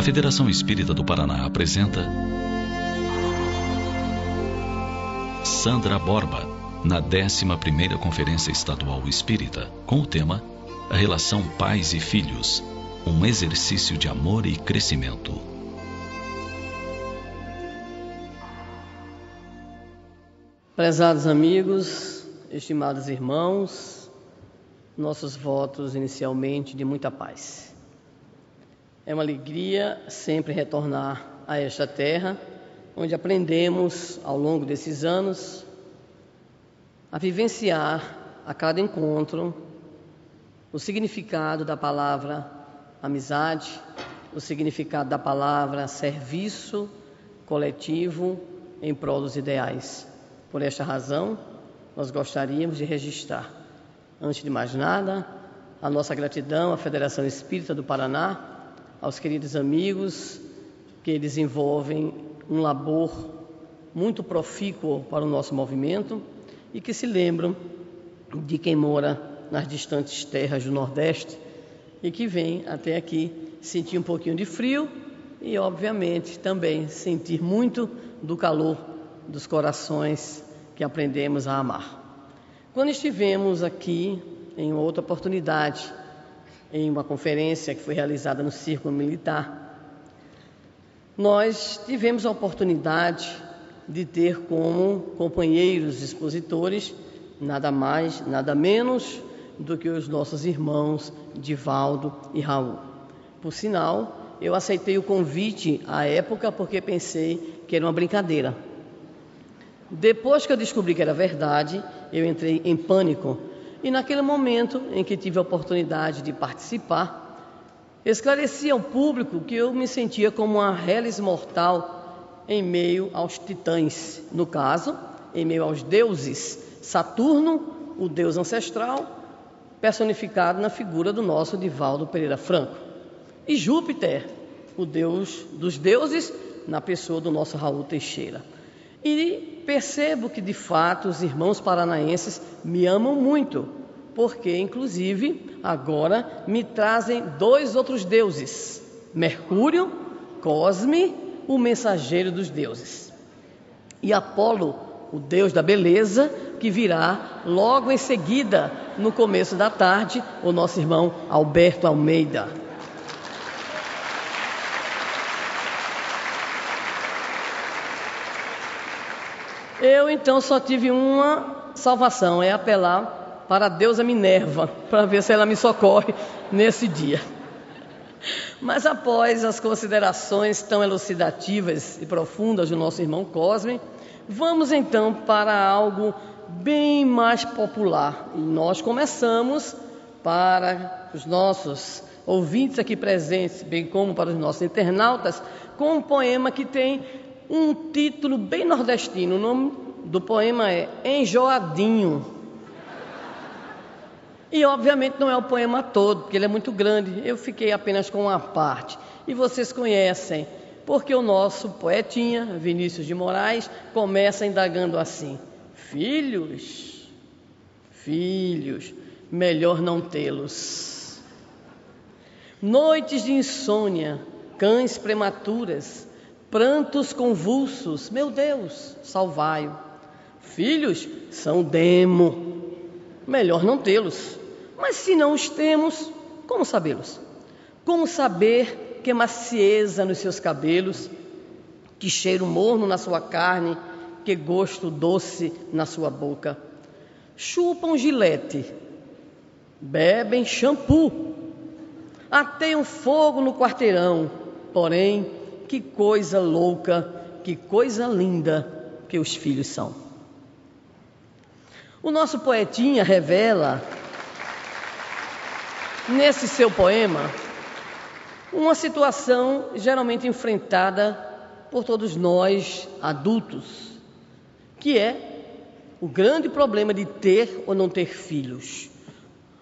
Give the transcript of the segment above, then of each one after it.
A Federação Espírita do Paraná apresenta Sandra Borba, na 11ª Conferência Estadual Espírita, com o tema A relação pais e filhos, um exercício de amor e crescimento. Prezados amigos, estimados irmãos, nossos votos inicialmente de muita paz. É uma alegria sempre retornar a esta terra, onde aprendemos ao longo desses anos a vivenciar a cada encontro o significado da palavra amizade, o significado da palavra serviço coletivo em prol dos ideais. Por esta razão, nós gostaríamos de registrar, antes de mais nada, a nossa gratidão à Federação Espírita do Paraná, aos queridos amigos que desenvolvem um labor muito profícuo para o nosso movimento e que se lembram de quem mora nas distantes terras do Nordeste e que vem até aqui sentir um pouquinho de frio e, obviamente, também sentir muito do calor dos corações que aprendemos a amar. Quando estivemos aqui em outra oportunidade, em uma conferência que foi realizada no Círculo Militar, nós tivemos a oportunidade de ter como companheiros expositores nada mais, nada menos do que os nossos irmãos Divaldo e Raul. Por sinal, eu aceitei o convite à época porque pensei que era uma brincadeira. Depois que eu descobri que era verdade, eu entrei em pânico. E naquele momento em que tive a oportunidade de participar, esclareci ao público que eu me sentia como uma reles mortal em meio aos titãs, no caso, em meio aos deuses, Saturno, o deus ancestral, personificado na figura do nosso Divaldo Pereira Franco. E Júpiter, o deus dos deuses, na pessoa do nosso Raul Teixeira. E percebo que de fato os irmãos paranaenses me amam muito, porque inclusive agora me trazem dois outros deuses: Mercúrio, Cosme, o mensageiro dos deuses, e Apolo, o deus da beleza, que virá logo em seguida, no começo da tarde, o nosso irmão Alberto Almeida. Eu então só tive uma salvação, é apelar para a deusa Minerva, para ver se ela me socorre nesse dia. Mas após as considerações tão elucidativas e profundas do nosso irmão Cosme, vamos então para algo bem mais popular. E nós começamos para os nossos ouvintes aqui presentes, bem como para os nossos internautas, com um poema que tem um título bem nordestino. O nome do poema é Enjoadinho. E obviamente não é o poema todo, porque ele é muito grande. Eu fiquei apenas com uma parte. E vocês conhecem, porque o nosso poetinha, Vinícius de Moraes, começa indagando assim: Filhos, filhos, melhor não tê-los. Noites de insônia, cães prematuras, prantos convulsos, meu Deus, salvai-o. Filhos são demo, melhor não tê-los. Mas se não os temos, como sabê-los? Como saber que macieza nos seus cabelos, que cheiro morno na sua carne, que gosto doce na sua boca. Chupam gilete, bebem shampoo, ateiam fogo no quarteirão. Porém, que coisa louca, que coisa linda que os filhos são. O nosso poetinha revela, nesse seu poema, uma situação geralmente enfrentada por todos nós adultos que é o grande problema de ter ou não ter filhos.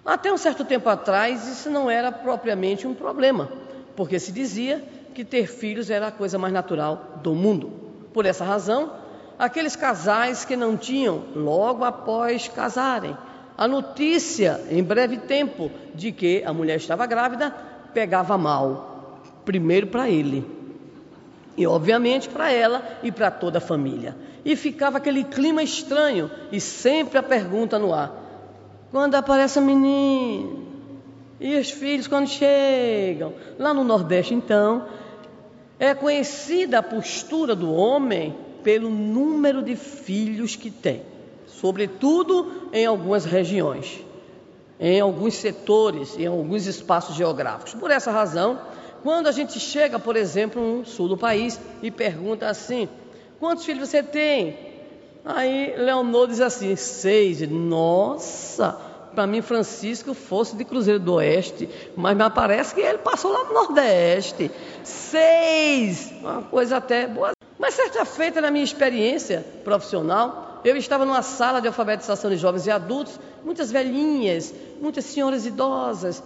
Até um certo tempo atrás, isso não era propriamente um problema, porque se dizia que ter filhos era a coisa mais natural do mundo. Por essa razão, aqueles casais que não tinham, logo após casarem, a notícia em breve tempo de que a mulher estava grávida pegava mal, primeiro para ele. E obviamente para ela e para toda a família. E ficava aquele clima estranho e sempre a pergunta no ar: quando aparece a menina? E os filhos quando chegam? Lá no Nordeste, então, é conhecida a postura do homem pelo número de filhos que tem, sobretudo em algumas regiões, em alguns setores, em alguns espaços geográficos. Por essa razão, quando a gente chega, por exemplo, no sul do país e pergunta assim: quantos filhos você tem? Aí Leonor diz assim: seis. Nossa! Para mim Francisco fosse de Cruzeiro do Oeste, mas me parece que ele passou lá no Nordeste. Seis, uma coisa até boa. Mas certa feita, na minha experiência profissional, eu estava numa sala de alfabetização de jovens e adultos, muitas velhinhas, muitas senhoras idosas,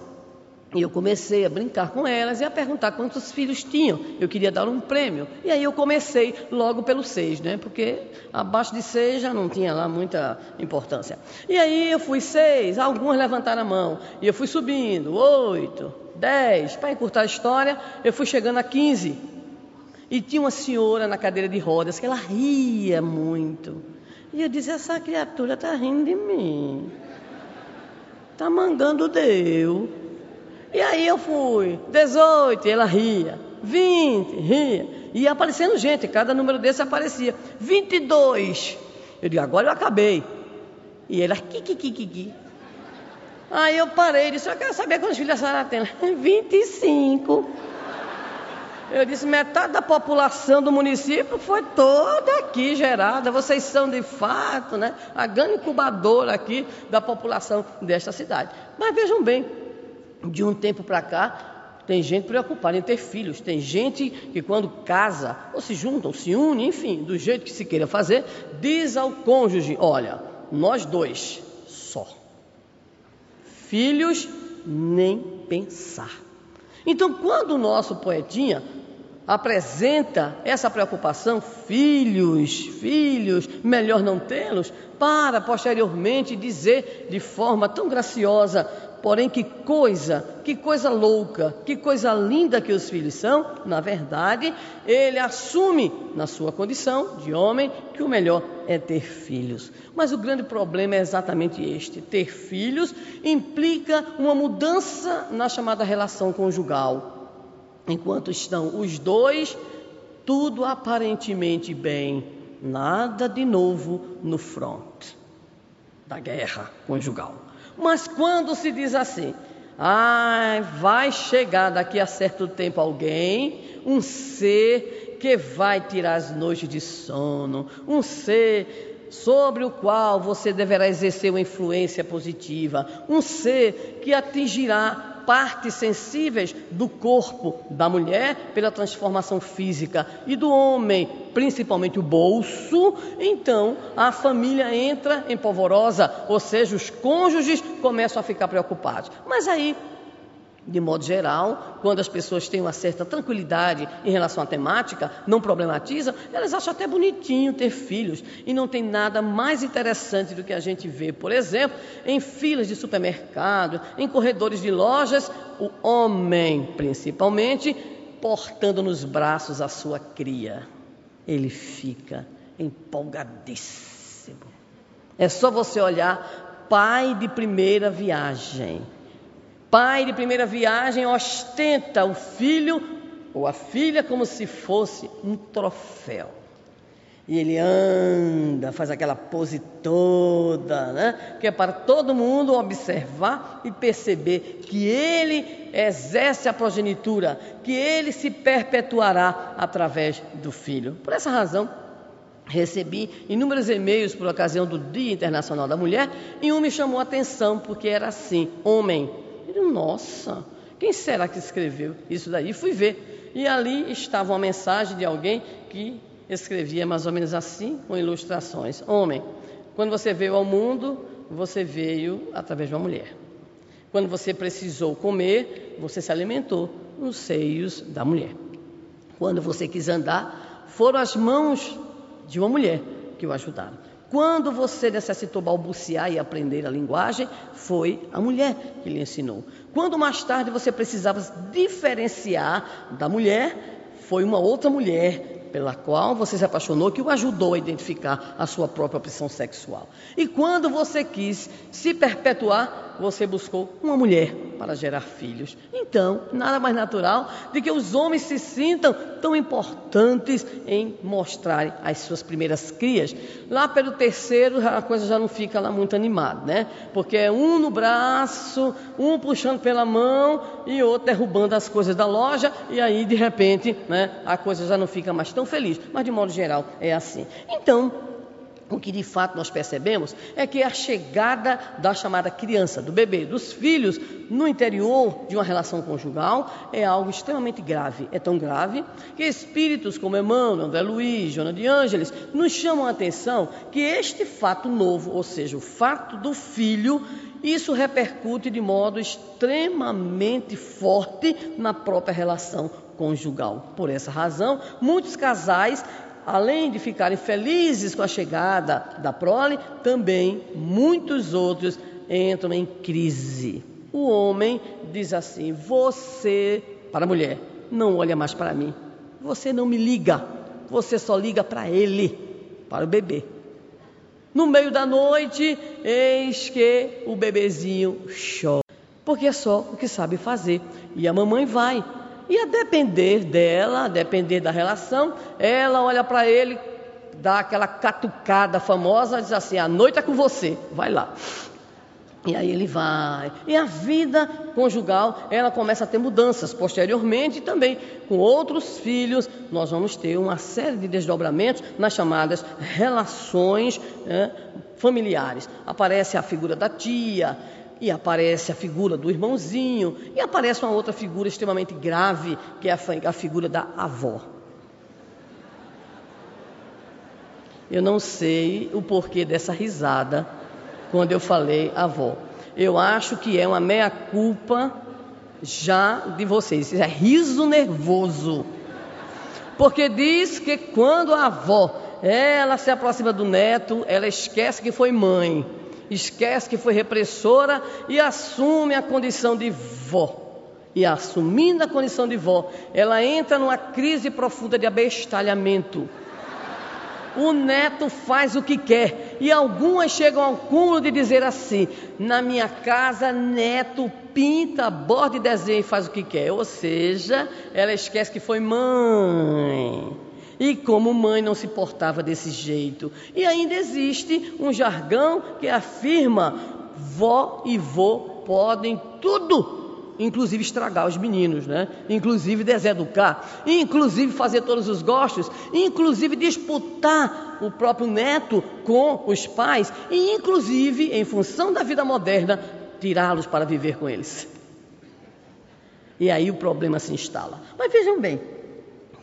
e eu comecei a brincar com elas e a perguntar quantos filhos tinham. Eu queria dar um prêmio. E aí eu comecei logo pelo seis, né? Porque abaixo de seis já não tinha lá muita importância. E aí eu fui seis, alguns levantaram a mão. E eu fui subindo, oito, dez. Para encurtar a história, eu fui chegando a quinze. E tinha uma senhora na cadeira de rodas que ela ria muito. E eu disse, essa criatura está rindo de mim. Está mangando Deus. E aí eu fui, 18, ela ria, 20, ria. E ia aparecendo gente, cada número desse aparecia. 22. Eu digo, agora eu acabei. E ela, kikikikiki. Aí eu parei, disse, eu quero saber quantos filhos a senhora tem. 25. Eu disse, metade da população do município foi toda aqui gerada. Vocês são de fato, né? A grande incubadora aqui da população desta cidade. Mas vejam bem, de um tempo para cá, tem gente preocupada em ter filhos, tem gente que quando casa, ou se junta, ou se une, enfim, do jeito que se queira fazer, diz ao cônjuge: olha, nós dois só. Filhos, nem pensar. Então, quando o nosso poetinha apresenta essa preocupação, filhos, filhos, melhor não tê-los, para posteriormente dizer de forma tão graciosa: Porém, que coisa, que coisa louca, que coisa linda que os filhos são. Na verdade, ele assume, na sua condição de homem, que o melhor é ter filhos. Mas o grande problema é exatamente este: ter filhos implica uma mudança na chamada relação conjugal. Enquanto estão os dois, tudo aparentemente bem, nada de novo no front da guerra conjugal. Mas quando se diz assim, ah, vai chegar daqui a certo tempo alguém, um ser que vai tirar as noites de sono, um ser sobre o qual você deverá exercer uma influência positiva, um ser que atingirá partes sensíveis do corpo da mulher pela transformação física e do homem, principalmente o bolso, então a família entra em polvorosa, ou seja, os cônjuges começam a ficar preocupados. Mas aí de modo geral, quando as pessoas têm uma certa tranquilidade em relação à temática, não problematizam, elas acham até bonitinho ter filhos. E não tem nada mais interessante do que a gente vê, por exemplo, em filas de supermercado, em corredores de lojas, o homem, principalmente, portando nos braços a sua cria. Ele fica empolgadíssimo. É só você olhar, pai de primeira viagem pai de primeira viagem ostenta o filho ou a filha como se fosse um troféu. E ele anda, faz aquela pose toda, né? Que é para todo mundo observar e perceber que ele exerce a progenitura, que ele se perpetuará através do filho. Por essa razão, recebi inúmeros e-mails por ocasião do Dia Internacional da Mulher e um me chamou a atenção porque era assim: homem, nossa, quem será que escreveu isso daí? Fui ver. E ali estava uma mensagem de alguém que escrevia mais ou menos assim, com ilustrações. Homem, quando você veio ao mundo, você veio através de uma mulher. Quando você precisou comer, você se alimentou nos seios da mulher. Quando você quis andar, foram as mãos de uma mulher que o ajudaram. Quando você necessitou balbuciar e aprender a linguagem, foi a mulher que lhe ensinou. Quando mais tarde você precisava diferenciar da mulher, foi uma outra mulher pela qual você se apaixonou que o ajudou a identificar a sua própria opção sexual. E quando você quis se perpetuar, você buscou uma mulher para gerar filhos. Então, nada mais natural de que os homens se sintam tão importantes em mostrarem as suas primeiras crias. Lá pelo terceiro, a coisa já não fica lá muito animada, né? Porque é um no braço, um puxando pela mão e outro derrubando as coisas da loja, e aí, de repente, né, a coisa já não fica mais tão feliz. Mas, de modo geral, é assim. Então, o que de fato nós percebemos é que a chegada da chamada criança, do bebê, dos filhos no interior de uma relação conjugal é algo extremamente grave. É tão grave que espíritos como Emmanuel, André Luiz, Joana de Ângeles nos chamam a atenção que este fato novo, ou seja, o fato do filho, isso repercute de modo extremamente forte na própria relação conjugal. Por essa razão, muitos casais além de ficarem felizes com a chegada da prole, também muitos outros entram em crise. O homem diz assim: Você, para a mulher, não olha mais para mim. Você não me liga. Você só liga para ele, para o bebê. No meio da noite, eis que o bebezinho chora. Porque é só o que sabe fazer. E a mamãe vai e a depender dela, a depender da relação, ela olha para ele, dá aquela catucada famosa, diz assim: a noite é com você, vai lá. E aí ele vai. E a vida conjugal, ela começa a ter mudanças. Posteriormente, também com outros filhos, nós vamos ter uma série de desdobramentos nas chamadas relações né, familiares. Aparece a figura da tia, e aparece a figura do irmãozinho, e aparece uma outra figura extremamente grave, que é a, figura da avó. Eu não sei o porquê dessa risada quando eu falei avó. Eu acho que é uma meia-culpa já de vocês. É riso nervoso. Porque diz que quando a avó ela se aproxima do neto, ela esquece que foi mãe esquece que foi repressora e assume a condição de vó. E assumindo a condição de vó, ela entra numa crise profunda de abestalhamento. O neto faz o que quer. E algumas chegam ao cúmulo de dizer assim: na minha casa, neto pinta, borda e desenha e faz o que quer. Ou seja, ela esquece que foi mãe. E como mãe não se portava desse jeito. E ainda existe um jargão que afirma: vó e vô podem tudo, inclusive estragar os meninos, né? Inclusive deseducar, inclusive fazer todos os gostos, inclusive disputar o próprio neto com os pais e inclusive, em função da vida moderna, tirá-los para viver com eles. E aí o problema se instala. Mas vejam bem,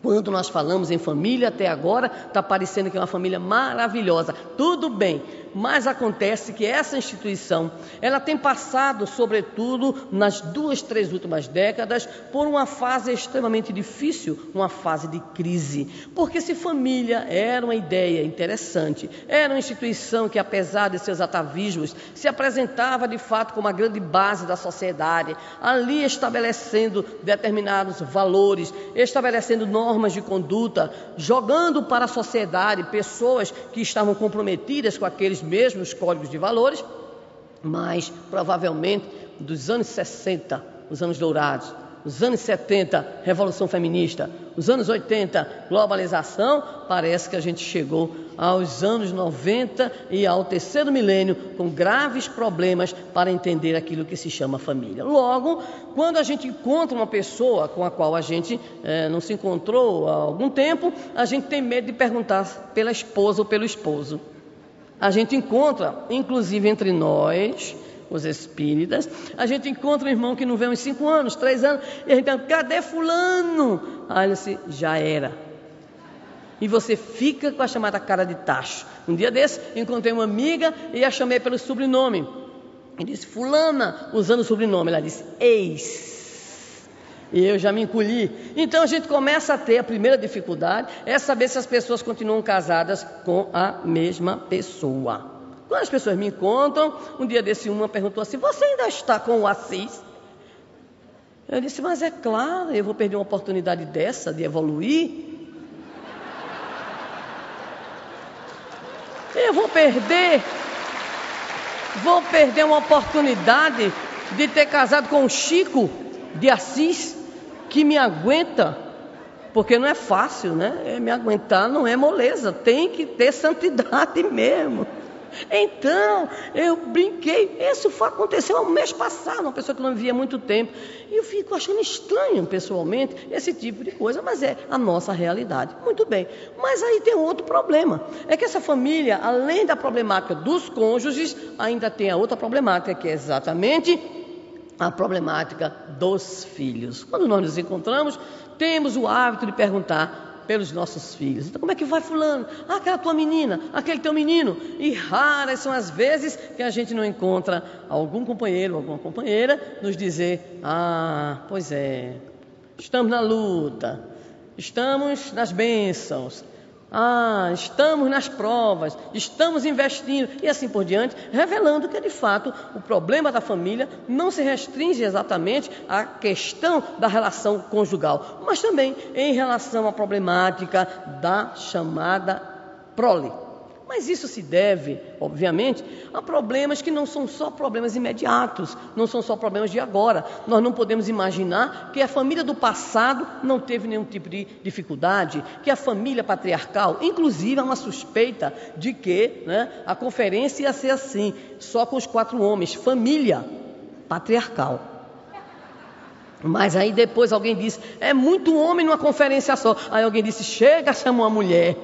quando nós falamos em família, até agora está parecendo que é uma família maravilhosa. Tudo bem, mas acontece que essa instituição, ela tem passado, sobretudo nas duas, três últimas décadas, por uma fase extremamente difícil, uma fase de crise. Porque se família era uma ideia interessante, era uma instituição que, apesar de seus atavismos, se apresentava de fato como a grande base da sociedade, ali estabelecendo determinados valores, estabelecendo normas de conduta, jogando para a sociedade pessoas que estavam comprometidas com aqueles mesmos códigos de valores, mas provavelmente dos anos 60, os anos dourados, os anos 70, Revolução Feminista, os anos 80, globalização, parece que a gente chegou aos anos 90 e ao terceiro milênio com graves problemas para entender aquilo que se chama família. Logo, quando a gente encontra uma pessoa com a qual a gente é, não se encontrou há algum tempo, a gente tem medo de perguntar pela esposa ou pelo esposo. A gente encontra, inclusive entre nós, os espíritas, a gente encontra um irmão que não vê uns cinco anos, três anos, e a gente cadê fulano? Aí ele disse, já era. E você fica com a chamada cara de tacho. Um dia desse, encontrei uma amiga e a chamei pelo sobrenome. E disse, fulana, usando o sobrenome. Ela disse, ex. E eu já me encolhi. Então a gente começa a ter a primeira dificuldade é saber se as pessoas continuam casadas com a mesma pessoa. Quando as pessoas me encontram, um dia desse uma perguntou assim: Você ainda está com o Assis? Eu disse: Mas é claro, eu vou perder uma oportunidade dessa de evoluir. Eu vou perder, vou perder uma oportunidade de ter casado com o Chico de Assis que me aguenta, porque não é fácil, né? É, me aguentar não é moleza, tem que ter santidade mesmo. Então, eu brinquei. Isso foi, aconteceu um mês passado, uma pessoa que não via há muito tempo. E eu fico achando estranho, pessoalmente, esse tipo de coisa, mas é a nossa realidade. Muito bem. Mas aí tem outro problema. É que essa família, além da problemática dos cônjuges, ainda tem a outra problemática, que é exatamente a problemática dos filhos. Quando nós nos encontramos, temos o hábito de perguntar pelos nossos filhos. Então, como é que vai fulano? Ah, aquela tua menina, aquele teu menino. E raras são as vezes que a gente não encontra algum companheiro, alguma companheira nos dizer: "Ah, pois é. Estamos na luta. Estamos nas bênçãos. Ah, estamos nas provas, estamos investindo e assim por diante, revelando que de fato o problema da família não se restringe exatamente à questão da relação conjugal, mas também em relação à problemática da chamada prole. Mas isso se deve, obviamente, a problemas que não são só problemas imediatos, não são só problemas de agora. Nós não podemos imaginar que a família do passado não teve nenhum tipo de dificuldade, que a família patriarcal, inclusive há uma suspeita de que né, a conferência ia ser assim, só com os quatro homens, família patriarcal. Mas aí depois alguém disse, é muito homem numa conferência só. Aí alguém disse, chega, chama uma mulher.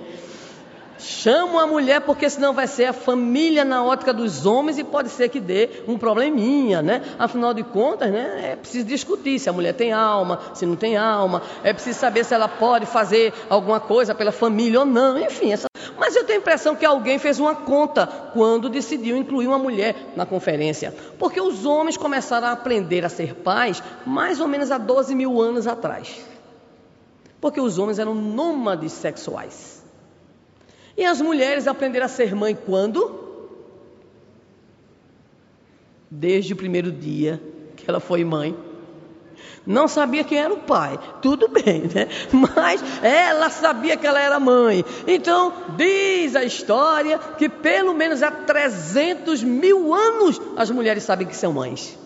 Chama a mulher porque senão vai ser a família na ótica dos homens e pode ser que dê um probleminha, né? Afinal de contas, né? É preciso discutir se a mulher tem alma, se não tem alma. É preciso saber se ela pode fazer alguma coisa pela família ou não. Enfim, essa... mas eu tenho a impressão que alguém fez uma conta quando decidiu incluir uma mulher na conferência. Porque os homens começaram a aprender a ser pais mais ou menos há 12 mil anos atrás. Porque os homens eram nômades sexuais. E as mulheres aprenderam a ser mãe quando? Desde o primeiro dia que ela foi mãe. Não sabia quem era o pai, tudo bem, né? Mas ela sabia que ela era mãe. Então, diz a história que pelo menos há 300 mil anos as mulheres sabem que são mães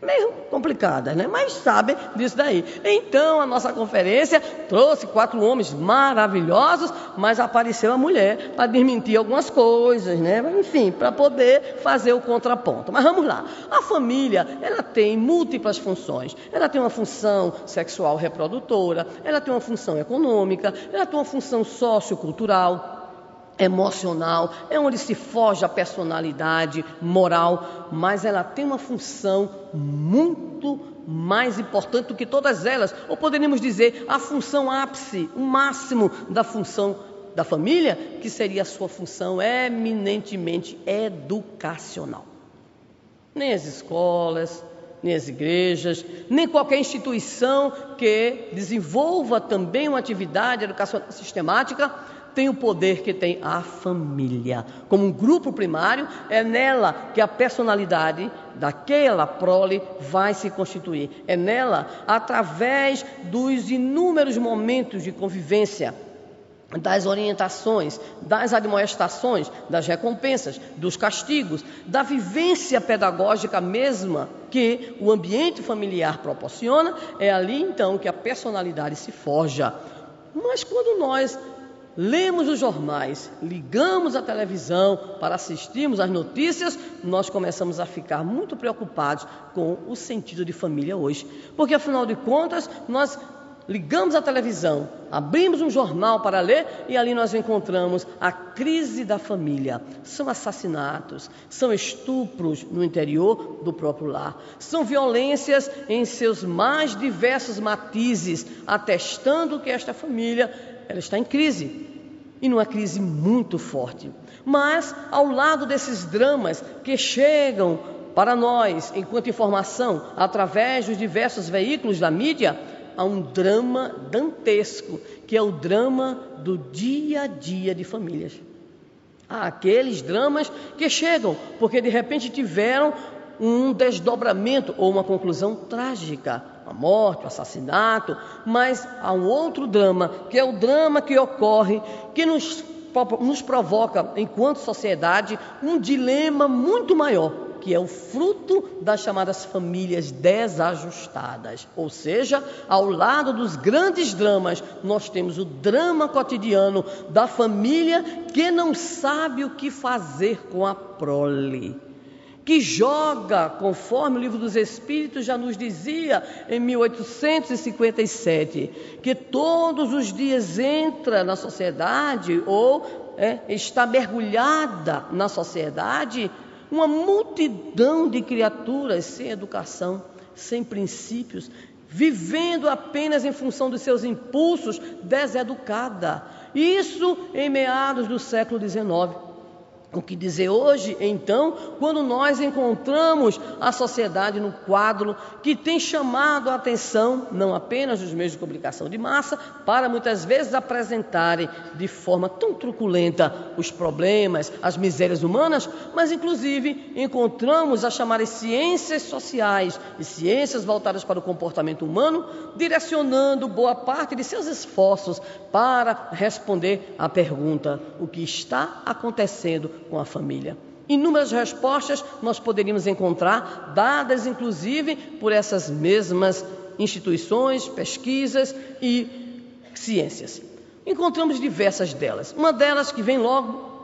meio complicadas, né? Mas sabem disso daí. Então a nossa conferência trouxe quatro homens maravilhosos, mas apareceu a mulher para desmentir algumas coisas, né? Enfim, para poder fazer o contraponto. Mas vamos lá. A família, ela tem múltiplas funções. Ela tem uma função sexual reprodutora, ela tem uma função econômica, ela tem uma função sociocultural emocional, é onde se foge a personalidade moral, mas ela tem uma função muito mais importante do que todas elas, ou poderíamos dizer a função ápice, o máximo da função da família, que seria a sua função eminentemente educacional. Nem as escolas, nem as igrejas, nem qualquer instituição que desenvolva também uma atividade educacional sistemática tem o poder que tem a família. Como um grupo primário, é nela que a personalidade daquela prole vai se constituir. É nela, através dos inúmeros momentos de convivência, das orientações, das admoestações, das recompensas, dos castigos, da vivência pedagógica mesma que o ambiente familiar proporciona, é ali então que a personalidade se forja. Mas quando nós lemos os jornais, ligamos a televisão para assistirmos às notícias, nós começamos a ficar muito preocupados com o sentido de família hoje. Porque afinal de contas, nós ligamos a televisão, abrimos um jornal para ler e ali nós encontramos a crise da família. São assassinatos, são estupros no interior do próprio lar, são violências em seus mais diversos matizes, atestando que esta família ela está em crise e numa crise muito forte. Mas, ao lado desses dramas que chegam para nós, enquanto informação, através dos diversos veículos da mídia, há um drama dantesco, que é o drama do dia a dia de famílias. Há aqueles dramas que chegam porque de repente tiveram um desdobramento ou uma conclusão trágica, a morte, o assassinato, mas há um outro drama, que é o drama que ocorre, que nos, nos provoca, enquanto sociedade, um dilema muito maior, que é o fruto das chamadas famílias desajustadas. Ou seja, ao lado dos grandes dramas, nós temos o drama cotidiano da família que não sabe o que fazer com a prole que joga, conforme o livro dos Espíritos já nos dizia em 1857, que todos os dias entra na sociedade ou é, está mergulhada na sociedade uma multidão de criaturas sem educação, sem princípios, vivendo apenas em função dos seus impulsos, deseducada. Isso em meados do século XIX. O que dizer hoje, então, quando nós encontramos a sociedade no quadro que tem chamado a atenção, não apenas dos meios de comunicação de massa, para muitas vezes apresentarem de forma tão truculenta os problemas, as misérias humanas, mas inclusive encontramos as chamadas ciências sociais e ciências voltadas para o comportamento humano, direcionando boa parte de seus esforços para responder à pergunta: o que está acontecendo com a família. Inúmeras respostas nós poderíamos encontrar, dadas inclusive por essas mesmas instituições, pesquisas e ciências. Encontramos diversas delas. Uma delas que vem logo,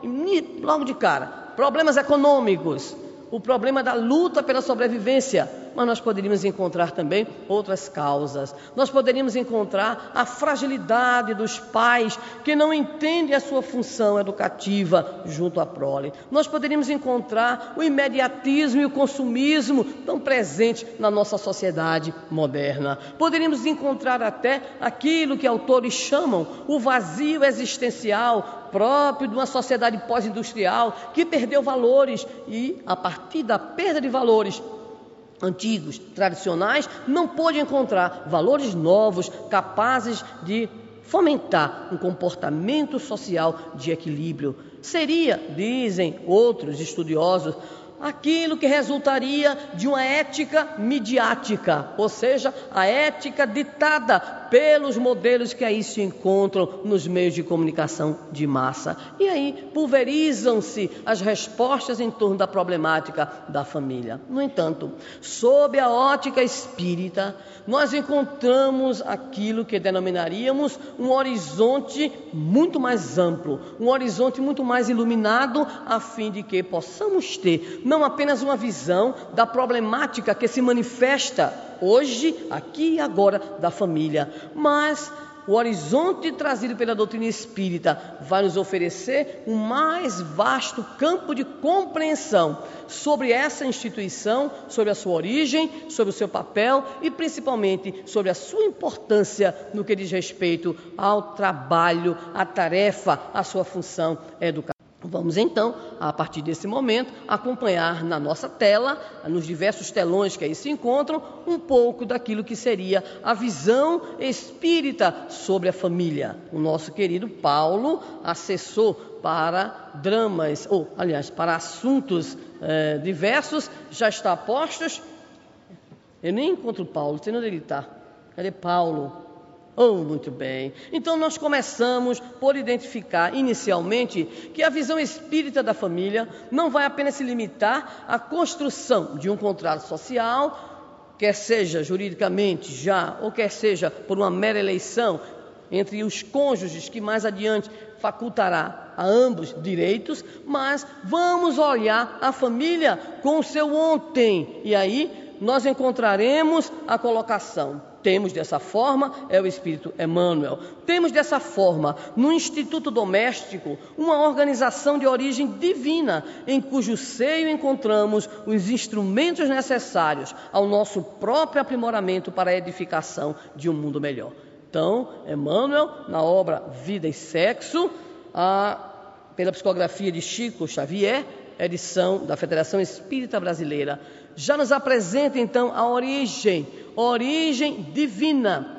logo de cara: problemas econômicos, o problema da luta pela sobrevivência mas nós poderíamos encontrar também outras causas. Nós poderíamos encontrar a fragilidade dos pais que não entendem a sua função educativa junto à prole. Nós poderíamos encontrar o imediatismo e o consumismo tão presentes na nossa sociedade moderna. Poderíamos encontrar até aquilo que autores chamam o vazio existencial próprio de uma sociedade pós-industrial que perdeu valores e, a partir da perda de valores, antigos, tradicionais, não pôde encontrar valores novos capazes de fomentar um comportamento social de equilíbrio. Seria, dizem outros estudiosos, aquilo que resultaria de uma ética midiática, ou seja, a ética ditada pelos modelos que aí se encontram nos meios de comunicação de massa. E aí pulverizam-se as respostas em torno da problemática da família. No entanto, sob a ótica espírita, nós encontramos aquilo que denominaríamos um horizonte muito mais amplo, um horizonte muito mais iluminado, a fim de que possamos ter não apenas uma visão da problemática que se manifesta hoje, aqui e agora da família, mas o horizonte trazido pela doutrina espírita vai nos oferecer um mais vasto campo de compreensão sobre essa instituição, sobre a sua origem, sobre o seu papel e principalmente sobre a sua importância no que diz respeito ao trabalho, à tarefa, à sua função educativa. Vamos então, a partir desse momento, acompanhar na nossa tela, nos diversos telões que aí se encontram, um pouco daquilo que seria a visão espírita sobre a família. O nosso querido Paulo, assessor para dramas, ou aliás, para assuntos eh, diversos, já está postos. Eu nem encontro Paulo, sei onde ele está. Cadê Paulo? Oh, muito bem. Então nós começamos por identificar inicialmente que a visão espírita da família não vai apenas se limitar à construção de um contrato social, quer seja juridicamente já, ou quer seja por uma mera eleição entre os cônjuges que mais adiante facultará a ambos direitos, mas vamos olhar a família com o seu ontem. E aí nós encontraremos a colocação temos dessa forma é o Espírito Emmanuel. Temos dessa forma, no Instituto Doméstico, uma organização de origem divina, em cujo seio encontramos os instrumentos necessários ao nosso próprio aprimoramento para a edificação de um mundo melhor. Então, Emmanuel, na obra Vida e Sexo, a, pela psicografia de Chico Xavier, edição da Federação Espírita Brasileira, já nos apresenta então a origem, origem divina.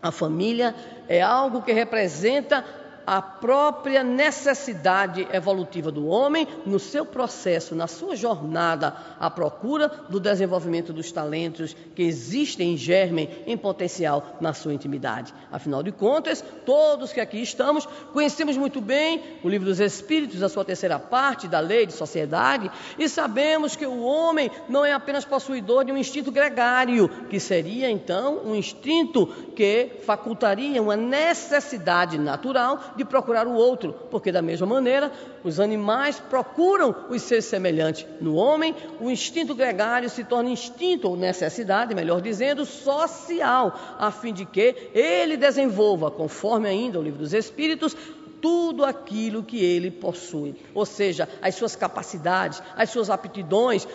A família é algo que representa a própria necessidade evolutiva do homem no seu processo, na sua jornada à procura do desenvolvimento dos talentos que existem em germe, em potencial na sua intimidade. Afinal de contas, todos que aqui estamos conhecemos muito bem o livro dos Espíritos, a sua terceira parte da lei de sociedade, e sabemos que o homem não é apenas possuidor de um instinto gregário, que seria então um instinto que facultaria uma necessidade natural de procurar o outro, porque da mesma maneira os animais procuram os seus semelhantes. No homem, o instinto gregário se torna instinto ou necessidade, melhor dizendo, social, a fim de que ele desenvolva, conforme ainda o livro dos Espíritos, tudo aquilo que ele possui, ou seja, as suas capacidades, as suas aptidões,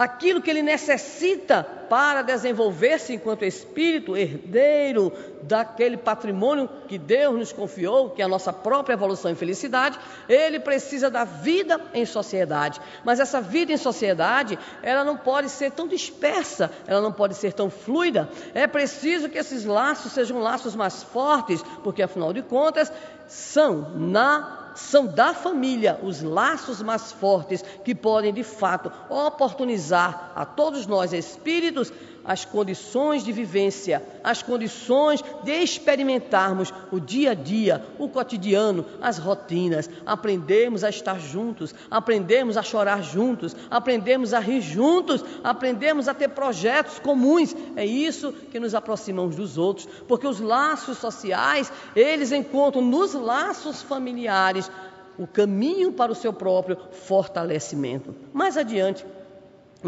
aquilo que ele necessita para desenvolver-se enquanto espírito herdeiro daquele patrimônio que Deus nos confiou, que é a nossa própria evolução e felicidade, ele precisa da vida em sociedade. Mas essa vida em sociedade, ela não pode ser tão dispersa, ela não pode ser tão fluida. É preciso que esses laços sejam laços mais fortes, porque afinal de contas, são na são da família os laços mais fortes que podem de fato oportunizar a todos nós espíritos as condições de vivência, as condições de experimentarmos o dia a dia, o cotidiano, as rotinas, aprendemos a estar juntos, aprendemos a chorar juntos, aprendemos a rir juntos, aprendemos a ter projetos comuns. É isso que nos aproxima uns dos outros, porque os laços sociais, eles encontram nos laços familiares o caminho para o seu próprio fortalecimento. Mais adiante,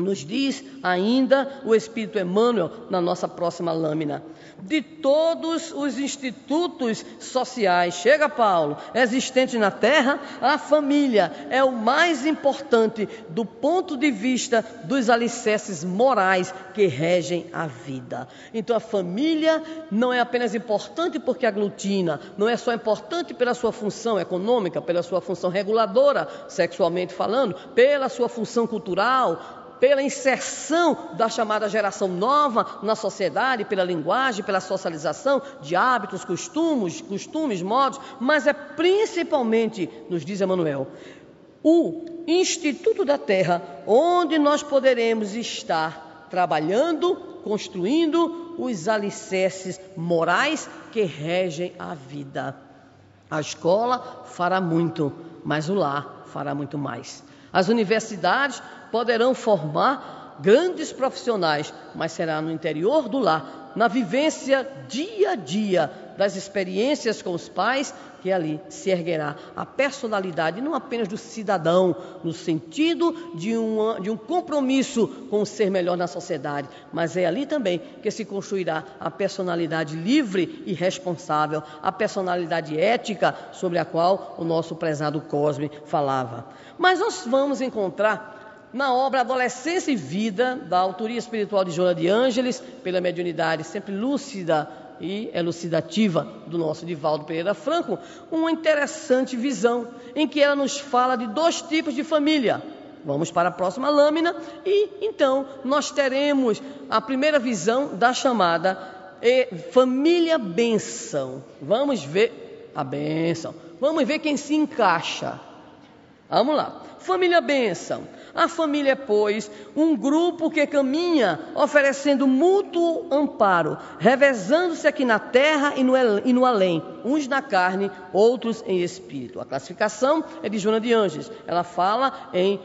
nos diz ainda o Espírito Emmanuel na nossa próxima lâmina. De todos os institutos sociais, chega Paulo, existentes na terra, a família é o mais importante do ponto de vista dos alicerces morais que regem a vida. Então a família não é apenas importante porque aglutina, não é só importante pela sua função econômica, pela sua função reguladora, sexualmente falando, pela sua função cultural, pela inserção da chamada geração nova na sociedade, pela linguagem, pela socialização de hábitos, costumes, costumes, modos, mas é principalmente, nos diz Emmanuel, o Instituto da Terra, onde nós poderemos estar trabalhando, construindo os alicerces morais que regem a vida. A escola fará muito, mas o lar fará muito mais. As universidades poderão formar grandes profissionais, mas será no interior do lar, na vivência dia a dia das experiências com os pais, que ali se erguerá a personalidade não apenas do cidadão, no sentido de, de um compromisso com o ser melhor na sociedade, mas é ali também que se construirá a personalidade livre e responsável, a personalidade ética sobre a qual o nosso prezado Cosme falava. Mas nós vamos encontrar na obra Adolescência e Vida, da autoria espiritual de Joana de Ângeles, pela mediunidade sempre lúcida e elucidativa do nosso Divaldo Pereira Franco, uma interessante visão em que ela nos fala de dois tipos de família. Vamos para a próxima lâmina e então nós teremos a primeira visão da chamada família benção. Vamos ver a benção. Vamos ver quem se encaixa. Vamos lá. Família bênção. A família, pois, um grupo que caminha oferecendo mútuo amparo, revezando-se aqui na terra e no, e no além, uns na carne, outros em espírito. A classificação é de Joana de Anjos. Ela fala em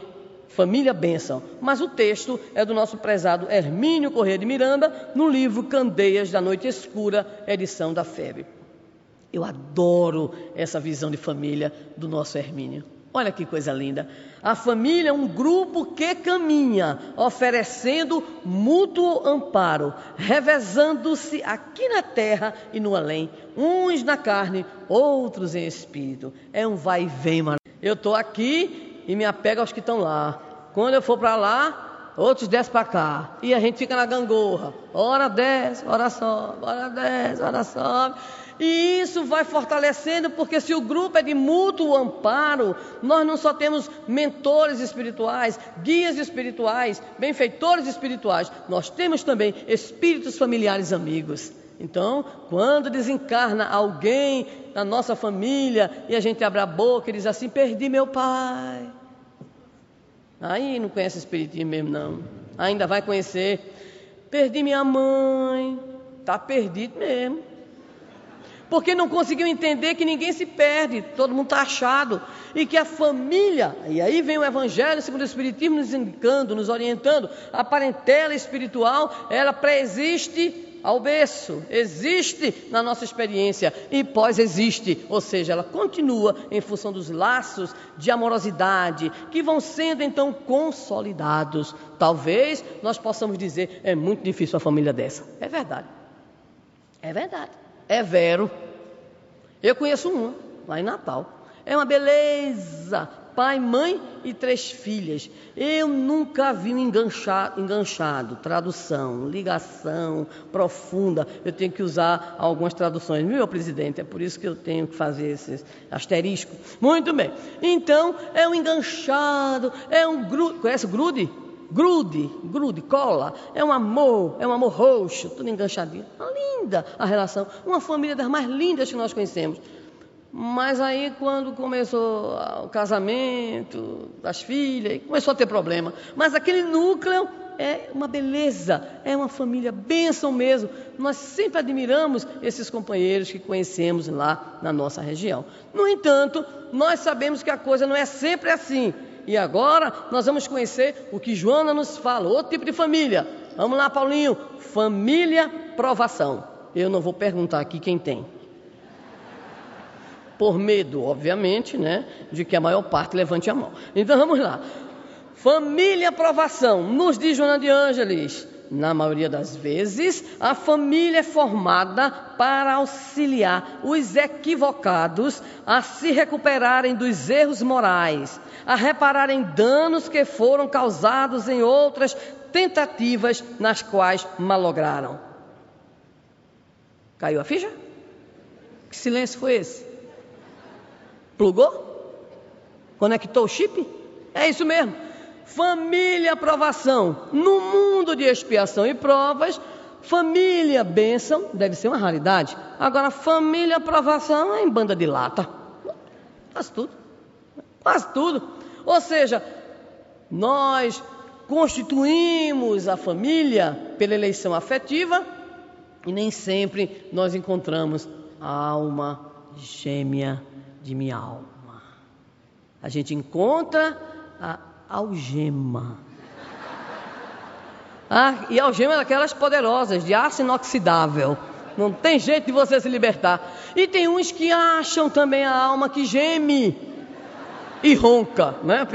família bênção. Mas o texto é do nosso prezado Hermínio Corrêa de Miranda, no livro Candeias da Noite Escura, edição da FEB. Eu adoro essa visão de família do nosso Hermínio. Olha que coisa linda. A família é um grupo que caminha, oferecendo mútuo amparo, revezando-se aqui na terra e no além, uns na carne, outros em espírito. É um vai e vem, mano. Eu estou aqui e me apego aos que estão lá. Quando eu for para lá, outros descem para cá. E a gente fica na gangorra. Ora desce, ora sobe, ora desce, ora sobe. E isso vai fortalecendo, porque se o grupo é de mútuo amparo, nós não só temos mentores espirituais, guias espirituais, benfeitores espirituais, nós temos também espíritos familiares amigos. Então, quando desencarna alguém na nossa família e a gente abre a boca e diz assim: Perdi meu pai. Aí não conhece espiritismo mesmo, não. Ainda vai conhecer. Perdi minha mãe. Está perdido mesmo porque não conseguiu entender que ninguém se perde, todo mundo está achado, e que a família, e aí vem o Evangelho segundo o Espiritismo nos indicando, nos orientando, a parentela espiritual, ela pré-existe ao berço, existe na nossa experiência e pós-existe, ou seja, ela continua em função dos laços de amorosidade que vão sendo então consolidados. Talvez nós possamos dizer, é muito difícil a família dessa. É verdade. É verdade é Vero. Eu conheço uma, lá em Natal. É uma beleza. Pai, mãe e três filhas. Eu nunca vi um enganchado, enganchado, tradução, ligação profunda. Eu tenho que usar algumas traduções, meu presidente. É por isso que eu tenho que fazer esse asterisco. Muito bem. Então, é um enganchado, é um grude. Conhece grude? Grude, grude, cola, é um amor, é um amor roxo, tudo enganchadinho. Linda a relação, uma família das mais lindas que nós conhecemos. Mas aí quando começou o casamento das filhas, começou a ter problema. Mas aquele núcleo é uma beleza, é uma família bênção mesmo. Nós sempre admiramos esses companheiros que conhecemos lá na nossa região. No entanto, nós sabemos que a coisa não é sempre assim. E agora nós vamos conhecer o que Joana nos fala, outro tipo de família. Vamos lá, Paulinho. Família provação. Eu não vou perguntar aqui quem tem. Por medo, obviamente, né, de que a maior parte levante a mão. Então vamos lá. Família provação, nos diz Joana de Ângeles. Na maioria das vezes, a família é formada para auxiliar os equivocados a se recuperarem dos erros morais, a repararem danos que foram causados em outras tentativas nas quais malograram. Caiu a ficha? Que silêncio foi esse? Plugou? Conectou o chip? É isso mesmo. Família aprovação. No mundo de expiação e provas, família bênção deve ser uma raridade. Agora, família aprovação é em banda de lata. Faz tudo. Faz tudo. Ou seja, nós constituímos a família pela eleição afetiva e nem sempre nós encontramos a alma gêmea de minha alma. A gente encontra a algema. Ah, e algema é aquelas poderosas, de aço inoxidável. Não tem jeito de você se libertar. E tem uns que acham também a alma que geme e ronca, né?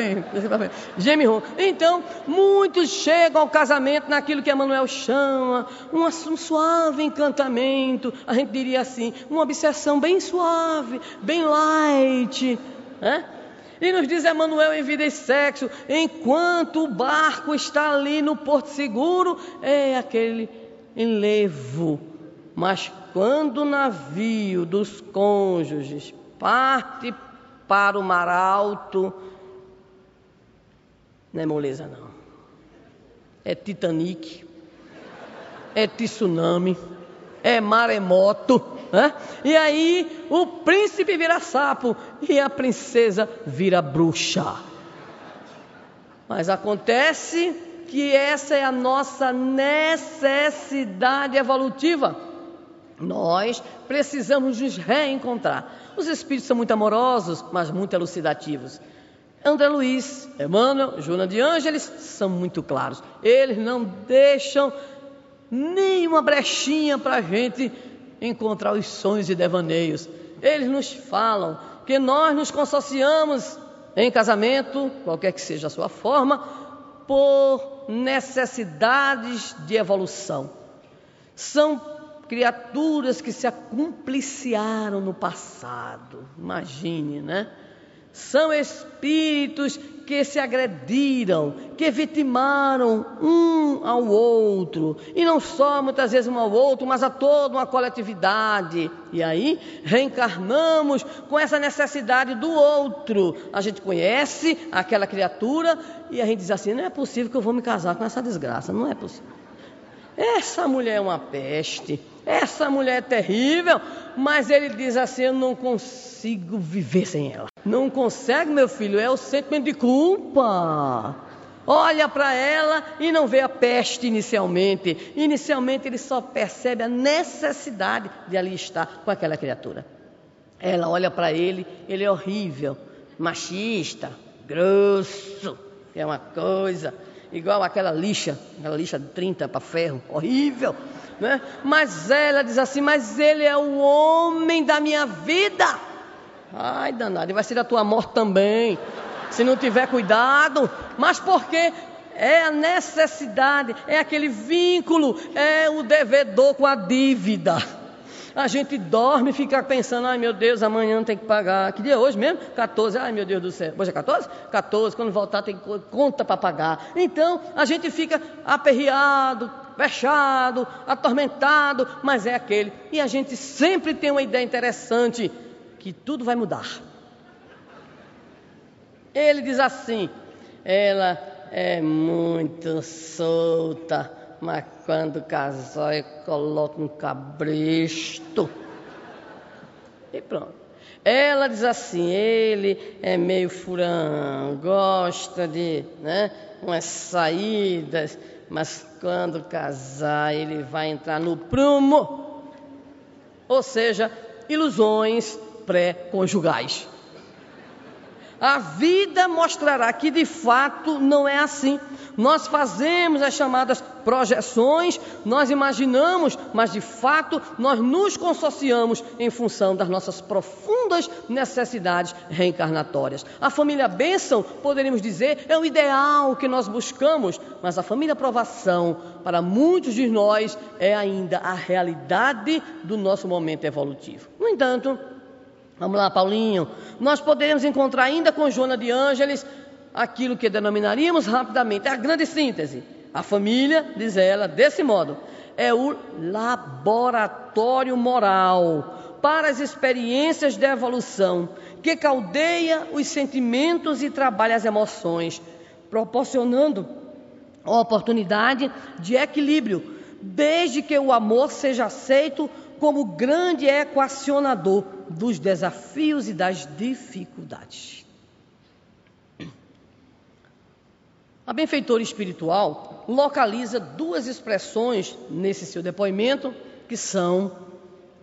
Geme e ronca. Então, muitos chegam ao casamento naquilo que Emmanuel chama um, um suave encantamento, a gente diria assim, uma obsessão bem suave, bem light, né? E nos diz Emmanuel em vida e sexo, enquanto o barco está ali no porto seguro, é aquele enlevo. Mas quando o navio dos cônjuges parte para o mar alto, não é moleza não. É Titanic, é tsunami, é maremoto. Né? E aí o príncipe vira sapo e a princesa vira bruxa. Mas acontece que essa é a nossa necessidade evolutiva. Nós precisamos nos reencontrar. Os espíritos são muito amorosos, mas muito elucidativos. André Luiz, Emmanuel, Joana de Ângeles são muito claros. Eles não deixam nenhuma brechinha para a gente encontrar os sonhos e devaneios. Eles nos falam que nós nos consociamos em casamento, qualquer que seja a sua forma, por necessidades de evolução. São criaturas que se acumpliciaram no passado. Imagine, né? São espíritos que se agrediram, que vitimaram um ao outro, e não só muitas vezes um ao outro, mas a toda uma coletividade. E aí reencarnamos com essa necessidade do outro. A gente conhece aquela criatura e a gente diz assim: não é possível que eu vou me casar com essa desgraça, não é possível. Essa mulher é uma peste, essa mulher é terrível, mas ele diz assim: eu não consigo viver sem ela. Não consegue, meu filho, é o sentimento de culpa. Olha para ela e não vê a peste inicialmente. Inicialmente ele só percebe a necessidade de ali estar com aquela criatura. Ela olha para ele, ele é horrível, machista, grosso, é uma coisa, igual aquela lixa, aquela lixa de 30 para ferro, horrível. Né? Mas ela diz assim: Mas ele é o homem da minha vida. Ai, danado, e vai ser a tua morte também, se não tiver cuidado. Mas porque é a necessidade, é aquele vínculo, é o devedor com a dívida. A gente dorme e fica pensando, ai meu Deus, amanhã tem que pagar. Que dia é hoje mesmo? 14. Ai meu Deus do céu. Hoje é 14? 14. Quando voltar tem conta para pagar. Então a gente fica aperreado, fechado, atormentado, mas é aquele. E a gente sempre tem uma ideia interessante que tudo vai mudar. Ele diz assim: ela é muito solta, mas quando casar, eu coloco um cabresto. E pronto. Ela diz assim: ele é meio furão, gosta de né, umas saídas, mas quando casar, ele vai entrar no prumo. Ou seja, ilusões pré-conjugais. A vida mostrará que de fato não é assim. Nós fazemos as chamadas projeções, nós imaginamos, mas de fato nós nos consociamos em função das nossas profundas necessidades reencarnatórias. A família bênção, poderíamos dizer, é o ideal que nós buscamos, mas a família provação, para muitos de nós, é ainda a realidade do nosso momento evolutivo. No entanto, Vamos lá, Paulinho. Nós poderemos encontrar ainda com Joana de Ângeles aquilo que denominaríamos rapidamente a grande síntese. A família, diz ela, desse modo, é o laboratório moral para as experiências de evolução que caldeia os sentimentos e trabalha as emoções, proporcionando a oportunidade de equilíbrio, desde que o amor seja aceito como grande equacionador dos desafios e das dificuldades. A benfeitora espiritual localiza duas expressões nesse seu depoimento que são,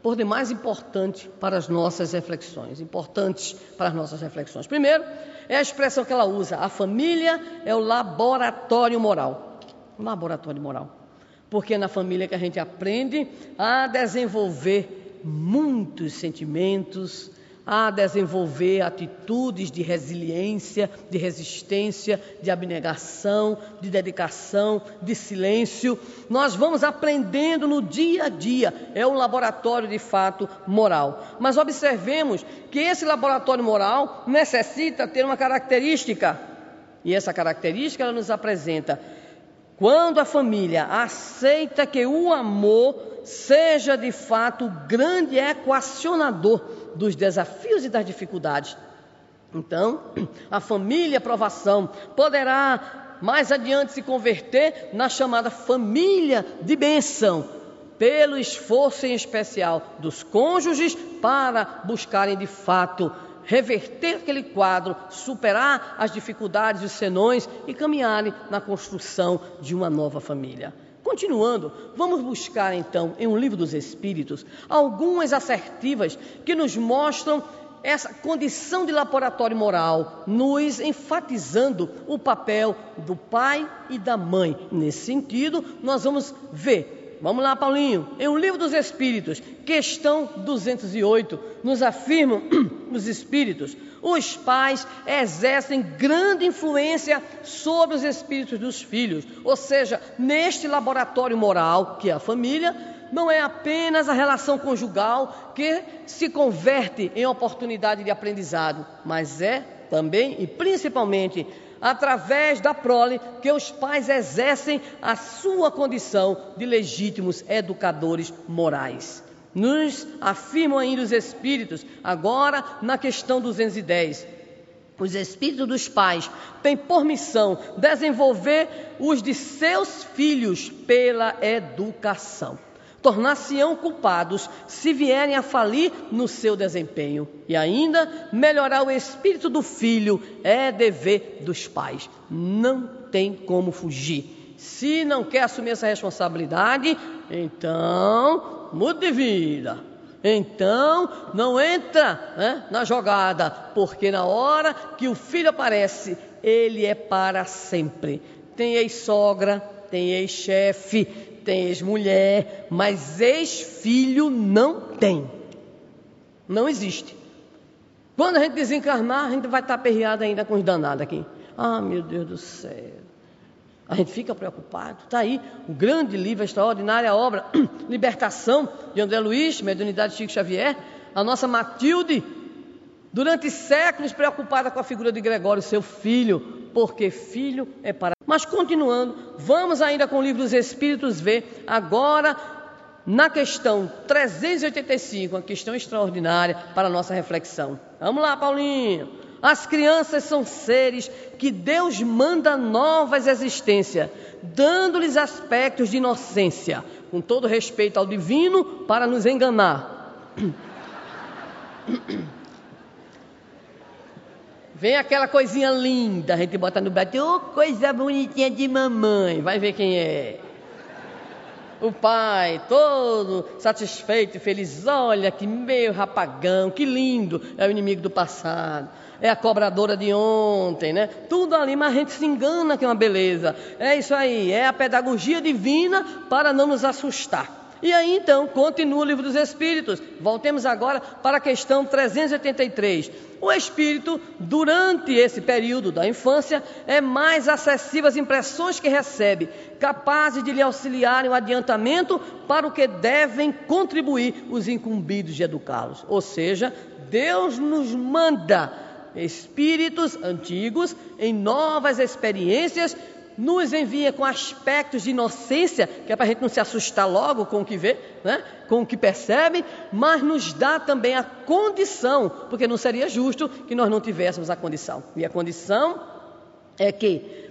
por demais, importantes para as nossas reflexões. Importantes para as nossas reflexões. Primeiro, é a expressão que ela usa: a família é o laboratório moral. Laboratório moral porque é na família que a gente aprende a desenvolver muitos sentimentos, a desenvolver atitudes de resiliência, de resistência, de abnegação, de dedicação, de silêncio. Nós vamos aprendendo no dia a dia, é um laboratório de fato moral. Mas observemos que esse laboratório moral necessita ter uma característica, e essa característica ela nos apresenta quando a família aceita que o amor seja de fato o grande equacionador dos desafios e das dificuldades. Então, a família aprovação poderá mais adiante se converter na chamada família de benção, pelo esforço em especial dos cônjuges para buscarem de fato reverter aquele quadro, superar as dificuldades e os senões e caminharem na construção de uma nova família. Continuando, vamos buscar então em um livro dos Espíritos algumas assertivas que nos mostram essa condição de laboratório moral, nos enfatizando o papel do pai e da mãe. Nesse sentido, nós vamos ver Vamos lá, Paulinho. Em um livro dos Espíritos, questão 208, nos afirmam os Espíritos: os pais exercem grande influência sobre os espíritos dos filhos. Ou seja, neste laboratório moral, que é a família, não é apenas a relação conjugal que se converte em oportunidade de aprendizado, mas é também e principalmente através da prole que os pais exercem a sua condição de legítimos educadores morais. Nos afirmam ainda os espíritos, agora na questão 210. Os espíritos dos pais têm por missão desenvolver os de seus filhos pela educação tornar-se-ão culpados se vierem a falir no seu desempenho. E ainda, melhorar o espírito do filho é dever dos pais. Não tem como fugir. Se não quer assumir essa responsabilidade, então mude de vida. Então não entra né, na jogada, porque na hora que o filho aparece, ele é para sempre. Tem ex-sogra, tem ex-chefe, tem ex-mulher, mas ex-filho não tem. Não existe. Quando a gente desencarnar, a gente vai estar aperreado ainda com os danados aqui. Ah, meu Deus do céu. A gente fica preocupado. Está aí o grande livro, a extraordinária obra, Libertação, de André Luiz, Mediunidade Chico Xavier. A nossa Matilde, durante séculos preocupada com a figura de Gregório, seu filho, porque filho é para. Mas continuando, vamos ainda com o livro dos Espíritos ver agora na questão 385, uma questão extraordinária para a nossa reflexão. Vamos lá, Paulinho. As crianças são seres que Deus manda novas existências, dando-lhes aspectos de inocência, com todo respeito ao divino, para nos enganar. Vem aquela coisinha linda, a gente bota no braço, oh, coisa bonitinha de mamãe, vai ver quem é. O pai, todo satisfeito e feliz, olha que meio rapagão, que lindo, é o inimigo do passado, é a cobradora de ontem, né? Tudo ali, mas a gente se engana que é uma beleza. É isso aí, é a pedagogia divina para não nos assustar. E aí então, continua o livro dos Espíritos. Voltemos agora para a questão 383. O espírito, durante esse período da infância, é mais acessível às impressões que recebe, capazes de lhe auxiliar no adiantamento para o que devem contribuir os incumbidos de educá-los. Ou seja, Deus nos manda espíritos antigos em novas experiências nos envia com aspectos de inocência, que é para a gente não se assustar logo com o que vê, né? com o que percebe, mas nos dá também a condição, porque não seria justo que nós não tivéssemos a condição. E a condição é que,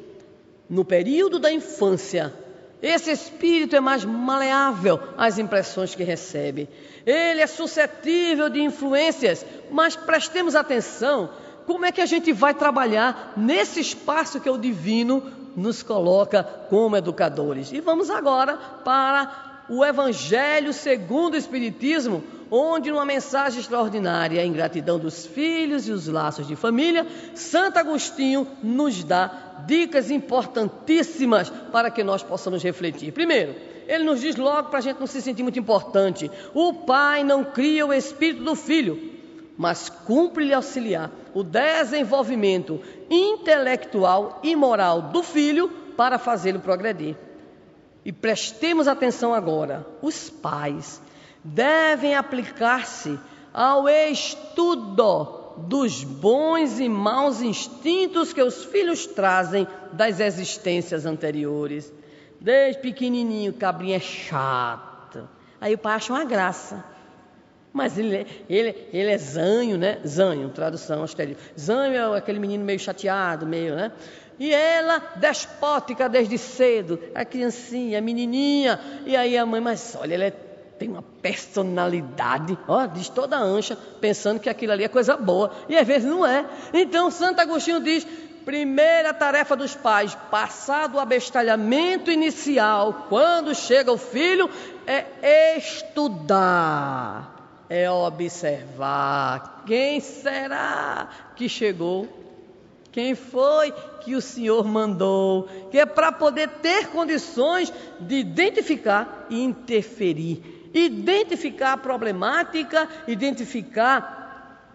no período da infância, esse espírito é mais maleável às impressões que recebe. Ele é suscetível de influências, mas prestemos atenção como é que a gente vai trabalhar nesse espaço que é o divino nos coloca como educadores. E vamos agora para o Evangelho segundo o Espiritismo, onde, numa mensagem extraordinária, a ingratidão dos filhos e os laços de família, Santo Agostinho nos dá dicas importantíssimas para que nós possamos refletir. Primeiro, ele nos diz logo para a gente não se sentir muito importante: o pai não cria o espírito do filho, mas cumpre-lhe auxiliar o desenvolvimento intelectual e moral do filho para fazê-lo progredir. E prestemos atenção agora: os pais devem aplicar-se ao estudo dos bons e maus instintos que os filhos trazem das existências anteriores. Desde pequenininho, cabrinha é chato. Aí o pai acha uma graça. Mas ele, ele, ele é zanho, né? Zanho, tradução exterior. Zanho é aquele menino meio chateado, meio, né? E ela, despótica desde cedo, a criancinha, a menininha. E aí a mãe, mas olha, ela é, tem uma personalidade, ó, diz toda ancha, pensando que aquilo ali é coisa boa. E às vezes não é. Então Santo Agostinho diz: primeira tarefa dos pais, passado o abestalhamento inicial, quando chega o filho, é estudar é observar quem será que chegou, quem foi que o Senhor mandou, que é para poder ter condições de identificar e interferir, identificar a problemática, identificar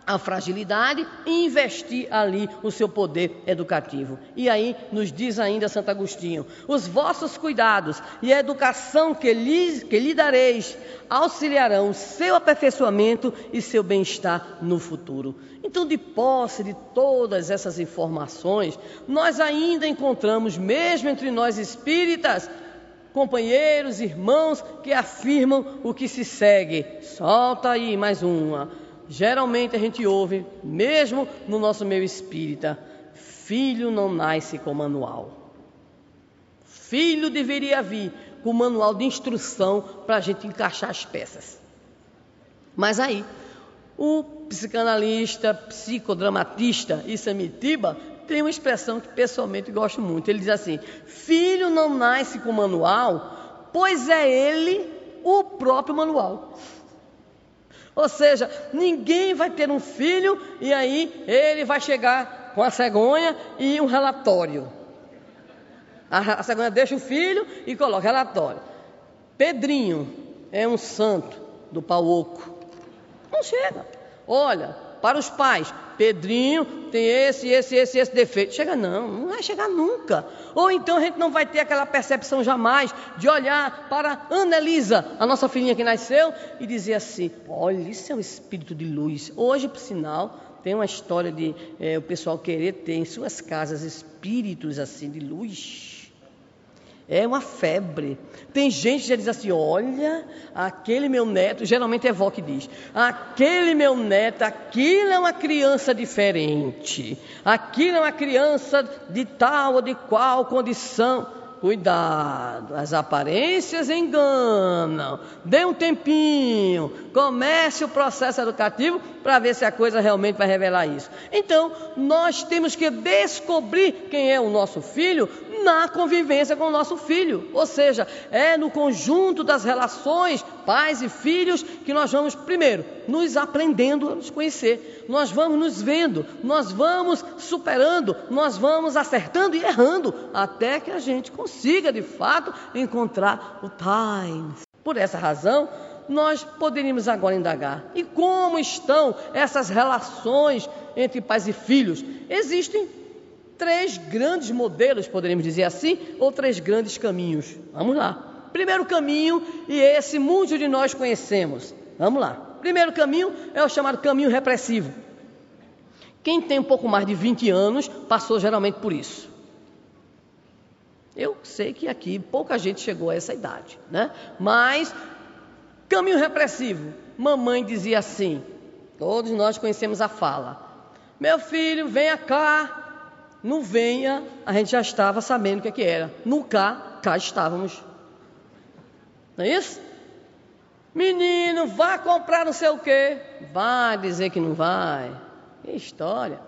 a fragilidade e investir ali o seu poder educativo. E aí nos diz ainda Santo Agostinho: os vossos cuidados e a educação que lhe, que lhe dareis auxiliarão seu aperfeiçoamento e seu bem-estar no futuro. Então, de posse de todas essas informações, nós ainda encontramos, mesmo entre nós espíritas, companheiros, irmãos que afirmam o que se segue. Solta aí mais uma geralmente a gente ouve, mesmo no nosso meio espírita, filho não nasce com manual. Filho deveria vir com manual de instrução para a gente encaixar as peças. Mas aí, o psicanalista, psicodramatista Isamitiba tem uma expressão que pessoalmente gosto muito. Ele diz assim: Filho não nasce com manual, pois é ele o próprio manual. Ou seja, ninguém vai ter um filho e aí ele vai chegar com a cegonha e um relatório. A, cegonha deixa o filho e coloca relatório. Pedrinho é um santo do pau oco. Não chega. Olha, para os pais, Pedrinho tem esse, esse, esse, esse defeito. Chega não, não vai chegar nunca. Ou então a gente não vai ter aquela percepção jamais de olhar para Annelisa, a nossa filhinha que nasceu, e dizer assim: olha, isso é um espírito de luz. Hoje, por sinal, tem uma história de é, o pessoal querer ter em suas casas espíritos assim de luz. É uma febre. Tem gente que já diz assim: olha, aquele meu neto, geralmente é vó que diz, aquele meu neto, aquilo é uma criança diferente, aquilo é uma criança de tal ou de qual condição. Cuidado, as aparências enganam. Dê um tempinho, comece o processo educativo para ver se a coisa realmente vai revelar isso. Então, nós temos que descobrir quem é o nosso filho na convivência com o nosso filho. Ou seja, é no conjunto das relações, pais e filhos, que nós vamos, primeiro, nos aprendendo a nos conhecer. Nós vamos nos vendo, nós vamos superando, nós vamos acertando e errando, até que a gente consiga, de fato, encontrar o time. Por essa razão, nós poderíamos agora indagar. E como estão essas relações entre pais e filhos? Existem três grandes modelos, poderíamos dizer assim, ou três grandes caminhos. Vamos lá. Primeiro caminho, e esse muitos de nós conhecemos. Vamos lá. Primeiro caminho é o chamado caminho repressivo. Quem tem um pouco mais de 20 anos passou geralmente por isso. Eu sei que aqui pouca gente chegou a essa idade, né? Mas caminho repressivo. Mamãe dizia assim: todos nós conhecemos a fala. Meu filho, venha cá, no venha, a gente já estava sabendo o que, é que era. No cá, cá estávamos. Não é isso? Menino, vá comprar não sei o quê. Vai dizer que não vai. Que história.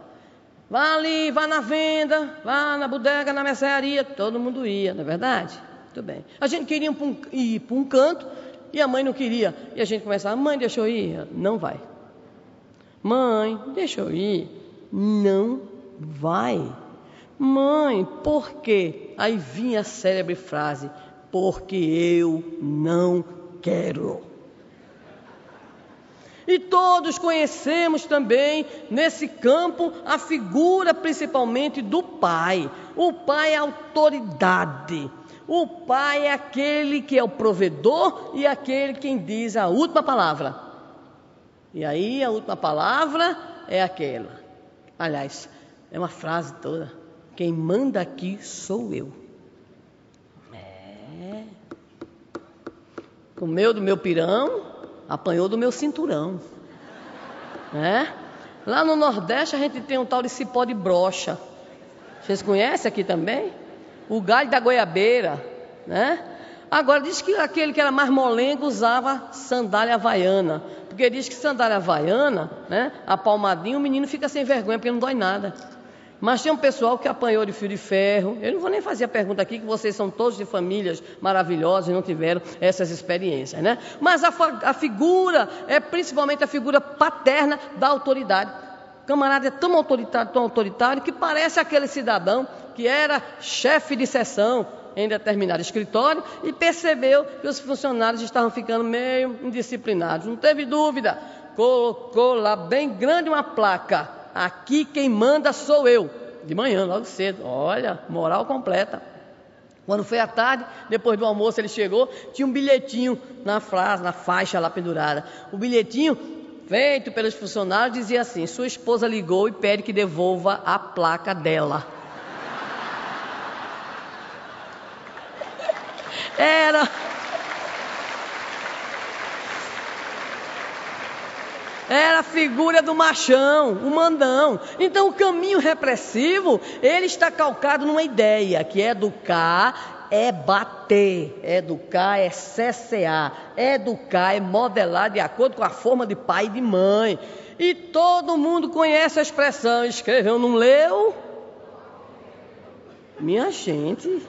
Vá ali, vá na venda, vá na bodega, na mercearia. Todo mundo ia, não é verdade? Muito bem. A gente queria ir para um canto e a mãe não queria. E a gente começava, mãe, deixa eu ir. Não vai. Mãe, deixa eu ir. Não vai. Mãe, por quê? Aí vinha a célebre frase: porque eu não quero. E todos conhecemos também nesse campo a figura principalmente do pai. O pai é autoridade. O pai é aquele que é o provedor e aquele quem diz a última palavra. E aí a última palavra é aquela. Aliás, é uma frase toda. Quem manda aqui sou eu. É. Comeu do meu pirão, apanhou do meu cinturão. É. Lá no Nordeste a gente tem um tal de cipó de brocha. Vocês conhecem aqui também? O galho da goiabeira, né? Agora diz que aquele que era mais molengo usava sandália havaiana. Porque diz que sandália havaiana, né? A palmadinha, o menino fica sem vergonha porque não dói nada. Mas tem um pessoal que apanhou de fio de ferro. Eu não vou nem fazer a pergunta aqui, que vocês são todos de famílias maravilhosas e não tiveram essas experiências, né? Mas a, a figura é principalmente a figura paterna da autoridade. O camarada é tão autoritário, tão autoritário, que parece aquele cidadão que era chefe de sessão em determinado escritório e percebeu que os funcionários estavam ficando meio indisciplinados. Não teve dúvida colocou lá bem grande uma placa: aqui quem manda sou eu. De manhã, logo cedo. Olha, moral completa. Quando foi à tarde, depois do almoço, ele chegou, tinha um bilhetinho na frase, na faixa lá pendurada. O bilhetinho, feito pelos funcionários, dizia assim: Sua esposa ligou e pede que devolva a placa dela. Era. Era a figura do machão, o mandão. Então o caminho repressivo, ele está calcado numa ideia, que é educar é bater, educar é cessear, educar é modelar de acordo com a forma de pai e de mãe. E todo mundo conhece a expressão, escreveu, não leu? Minha gente,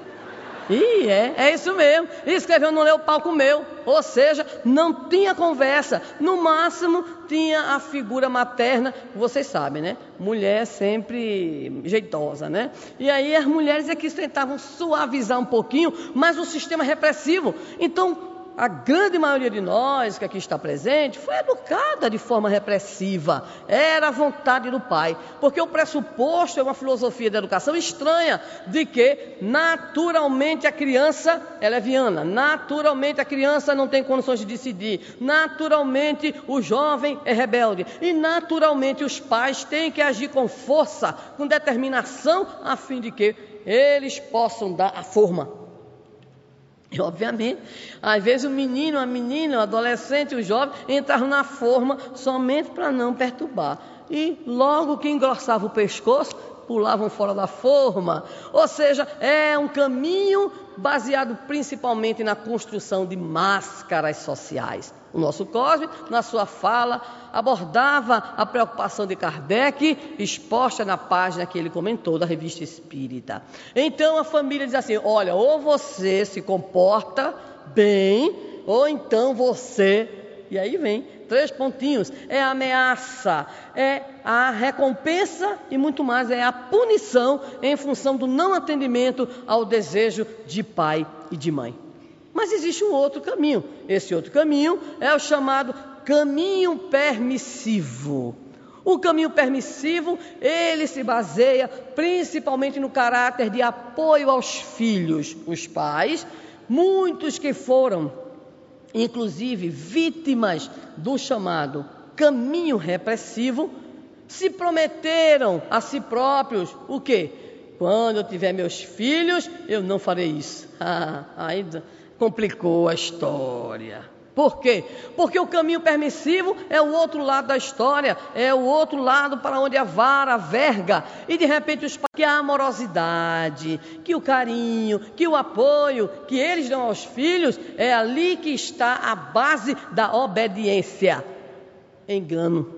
e é, é isso mesmo. Escreveu, não leu, o pau comeu. Ou seja, não tinha conversa. No máximo, tinha a figura materna, vocês sabem, né? Mulher sempre jeitosa, né? E aí as mulheres é que tentavam suavizar um pouquinho, mas o sistema repressivo. Então, a grande maioria de nós que aqui está presente foi educada de forma repressiva. Era a vontade do pai. Porque o pressuposto é uma filosofia de educação estranha, de que naturalmente a criança é leviana, naturalmente a criança não tem condições de decidir, naturalmente o jovem é rebelde e naturalmente os pais têm que agir com força, com determinação, a fim de que eles possam dar a forma e, obviamente, às vezes o menino, a menina, o adolescente, o jovem entravam na forma somente para não perturbar. E logo que engrossava o pescoço, pulavam fora da forma. Ou seja, é um caminho baseado principalmente na construção de máscaras sociais. O nosso Cosme, na sua fala, abordava a preocupação de Kardec, exposta na página que ele comentou da revista Espírita. Então a família diz assim: olha, ou você se comporta bem, ou então você. E aí vem três pontinhos: é a ameaça, é a recompensa e muito mais, é a punição em função do não atendimento ao desejo de pai e de mãe. Mas existe um outro caminho. Esse outro caminho é o chamado caminho permissivo. O caminho permissivo, ele se baseia principalmente no caráter de apoio aos filhos, os pais, muitos que foram, inclusive, vítimas do chamado caminho repressivo, se prometeram a si próprios o quê? Quando eu tiver meus filhos, eu não farei isso. Ah, ainda complicou a história. Por quê? Porque o caminho permissivo é o outro lado da história, é o outro lado para onde a vara verga. E de repente os que a amorosidade, que o carinho, que o apoio que eles dão aos filhos, é ali que está a base da obediência. Engano.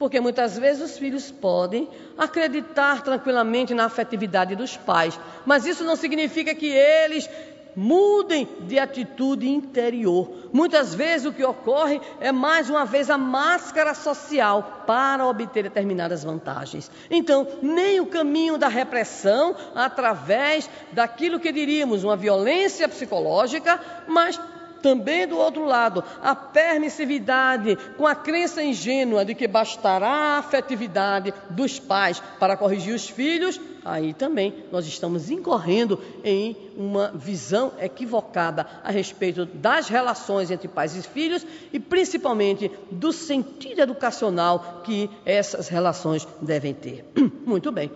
Porque muitas vezes os filhos podem acreditar tranquilamente na afetividade dos pais, mas isso não significa que eles mudem de atitude interior. Muitas vezes o que ocorre é mais uma vez a máscara social para obter determinadas vantagens. Então, nem o caminho da repressão através daquilo que diríamos uma violência psicológica, mas também do outro lado, a permissividade com a crença ingênua de que bastará a afetividade dos pais para corrigir os filhos, aí também nós estamos incorrendo em uma visão equivocada a respeito das relações entre pais e filhos e principalmente do sentido educacional que essas relações devem ter. Muito bem.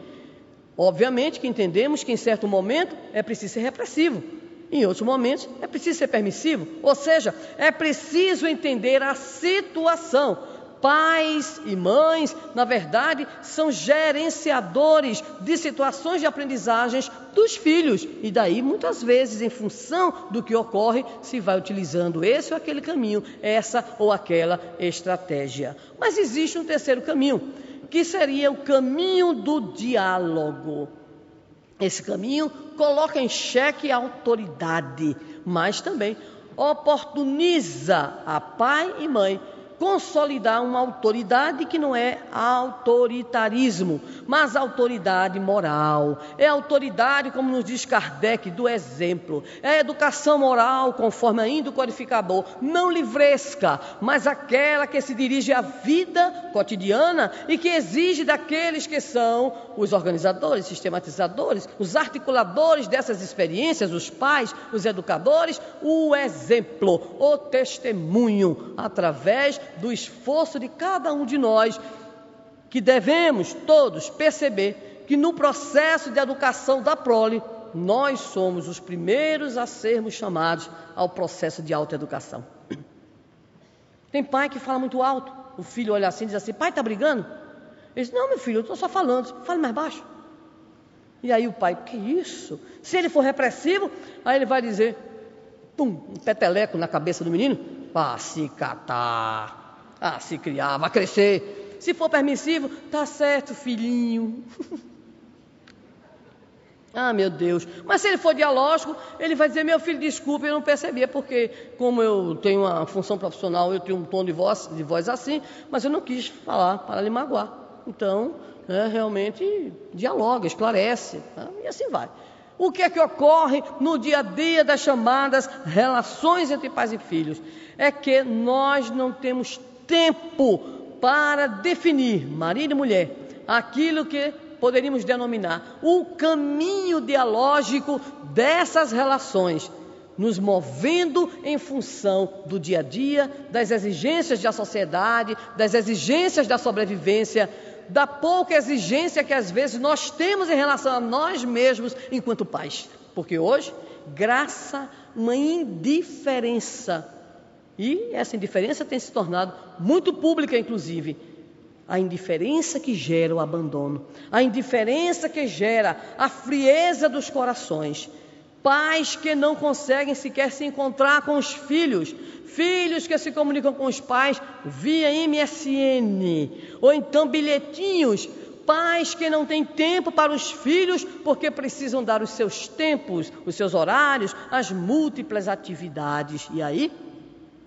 Obviamente que entendemos que em certo momento é preciso ser repressivo. Em outros momentos, é preciso ser permissivo, ou seja, é preciso entender a situação. Pais e mães, na verdade, são gerenciadores de situações de aprendizagens dos filhos, e daí, muitas vezes, em função do que ocorre, se vai utilizando esse ou aquele caminho, essa ou aquela estratégia. Mas existe um terceiro caminho, que seria o caminho do diálogo. Esse caminho coloca em xeque a autoridade, mas também oportuniza a pai e mãe consolidar uma autoridade que não é autoritarismo, mas autoridade moral. É autoridade, como nos diz Kardec, do exemplo. É educação moral, conforme ainda o codificador, não livresca, mas aquela que se dirige à vida cotidiana e que exige daqueles que são os organizadores, sistematizadores, os articuladores dessas experiências, os pais, os educadores, o exemplo, o testemunho através do esforço de cada um de nós, que devemos todos perceber que no processo de educação da prole, nós somos os primeiros a sermos chamados ao processo de autoeducação. Tem pai que fala muito alto, o filho olha assim e diz assim: pai, está brigando? Ele diz: não, meu filho, eu estou só falando, fale mais baixo. E aí o pai, que isso? Se ele for repressivo, aí ele vai dizer: pum, um peteleco na cabeça do menino, vá se catar. Ah, se criar, vai crescer. Se for permissivo, tá certo, filhinho. ah, meu Deus. Mas se ele for dialógico, ele vai dizer: Meu filho, desculpe, eu não percebia, porque, como eu tenho uma função profissional, eu tenho um tom de voz, de voz assim, mas eu não quis falar para lhe magoar. Então, né, realmente, dialoga, esclarece, né, e assim vai. O que é que ocorre no dia a dia das chamadas relações entre pais e filhos? É que nós não temos tempo para definir, marido e mulher, aquilo que poderíamos denominar o caminho dialógico dessas relações, nos movendo em função do dia a dia, das exigências da sociedade, das exigências da sobrevivência, da pouca exigência que às vezes nós temos em relação a nós mesmos enquanto pais. Porque hoje, graça uma indiferença e essa indiferença tem se tornado muito pública, inclusive. A indiferença que gera o abandono, a indiferença que gera a frieza dos corações. Pais que não conseguem sequer se encontrar com os filhos, filhos que se comunicam com os pais via MSN, ou então bilhetinhos, pais que não têm tempo para os filhos porque precisam dar os seus tempos, os seus horários, as múltiplas atividades. E aí,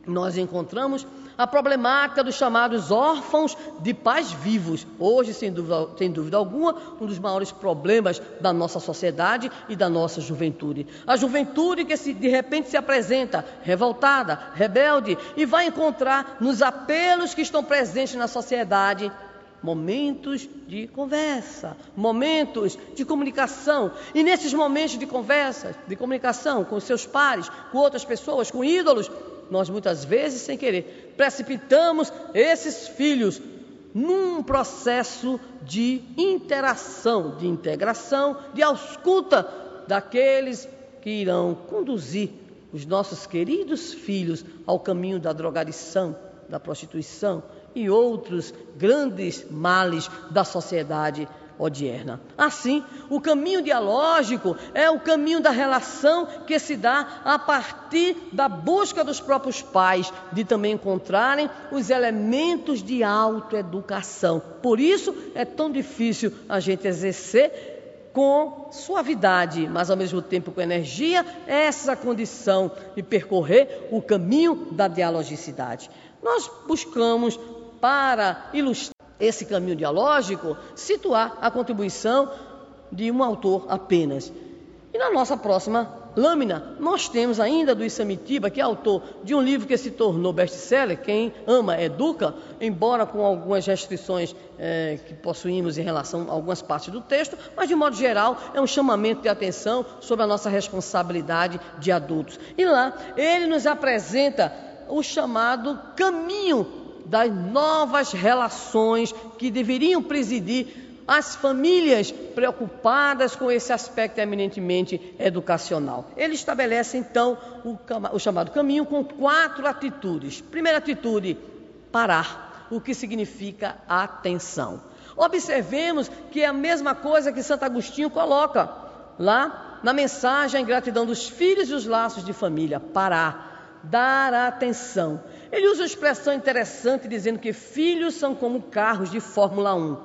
nós encontramos a problemática dos chamados órfãos de pais vivos. Hoje, sem dúvida, sem dúvida alguma, um dos maiores problemas da nossa sociedade e da nossa juventude. A juventude que se, de repente se apresenta revoltada, rebelde e vai encontrar nos apelos que estão presentes na sociedade momentos de conversa, momentos de comunicação. E nesses momentos de conversa, de comunicação com seus pares, com outras pessoas, com ídolos, nós muitas vezes, sem querer, precipitamos esses filhos num processo de interação, de integração, de ausculta daqueles que irão conduzir os nossos queridos filhos ao caminho da drogadição, da prostituição e outros grandes males da sociedade odierna. Assim, o caminho dialógico é o caminho da relação que se dá a partir da busca dos próprios pais de também encontrarem os elementos de autoeducação. Por isso é tão difícil a gente exercer com suavidade, mas ao mesmo tempo com energia, essa condição de percorrer o caminho da dialogicidade. Nós buscamos para ilustrar esse caminho dialógico, situar a contribuição de um autor apenas. E na nossa próxima lâmina, nós temos ainda do Isamitiba, que é autor de um livro que se tornou best-seller, Quem Ama Educa, embora com algumas restrições é, que possuímos em relação a algumas partes do texto, mas de modo geral é um chamamento de atenção sobre a nossa responsabilidade de adultos. E lá ele nos apresenta o chamado caminho das novas relações que deveriam presidir as famílias preocupadas com esse aspecto eminentemente educacional. Ele estabelece então o, o chamado caminho com quatro atitudes. Primeira atitude, parar, o que significa atenção. Observemos que é a mesma coisa que Santo Agostinho coloca lá na mensagem A Ingratidão dos Filhos e os Laços de Família: parar, dar atenção. Ele usa uma expressão interessante dizendo que filhos são como carros de Fórmula 1.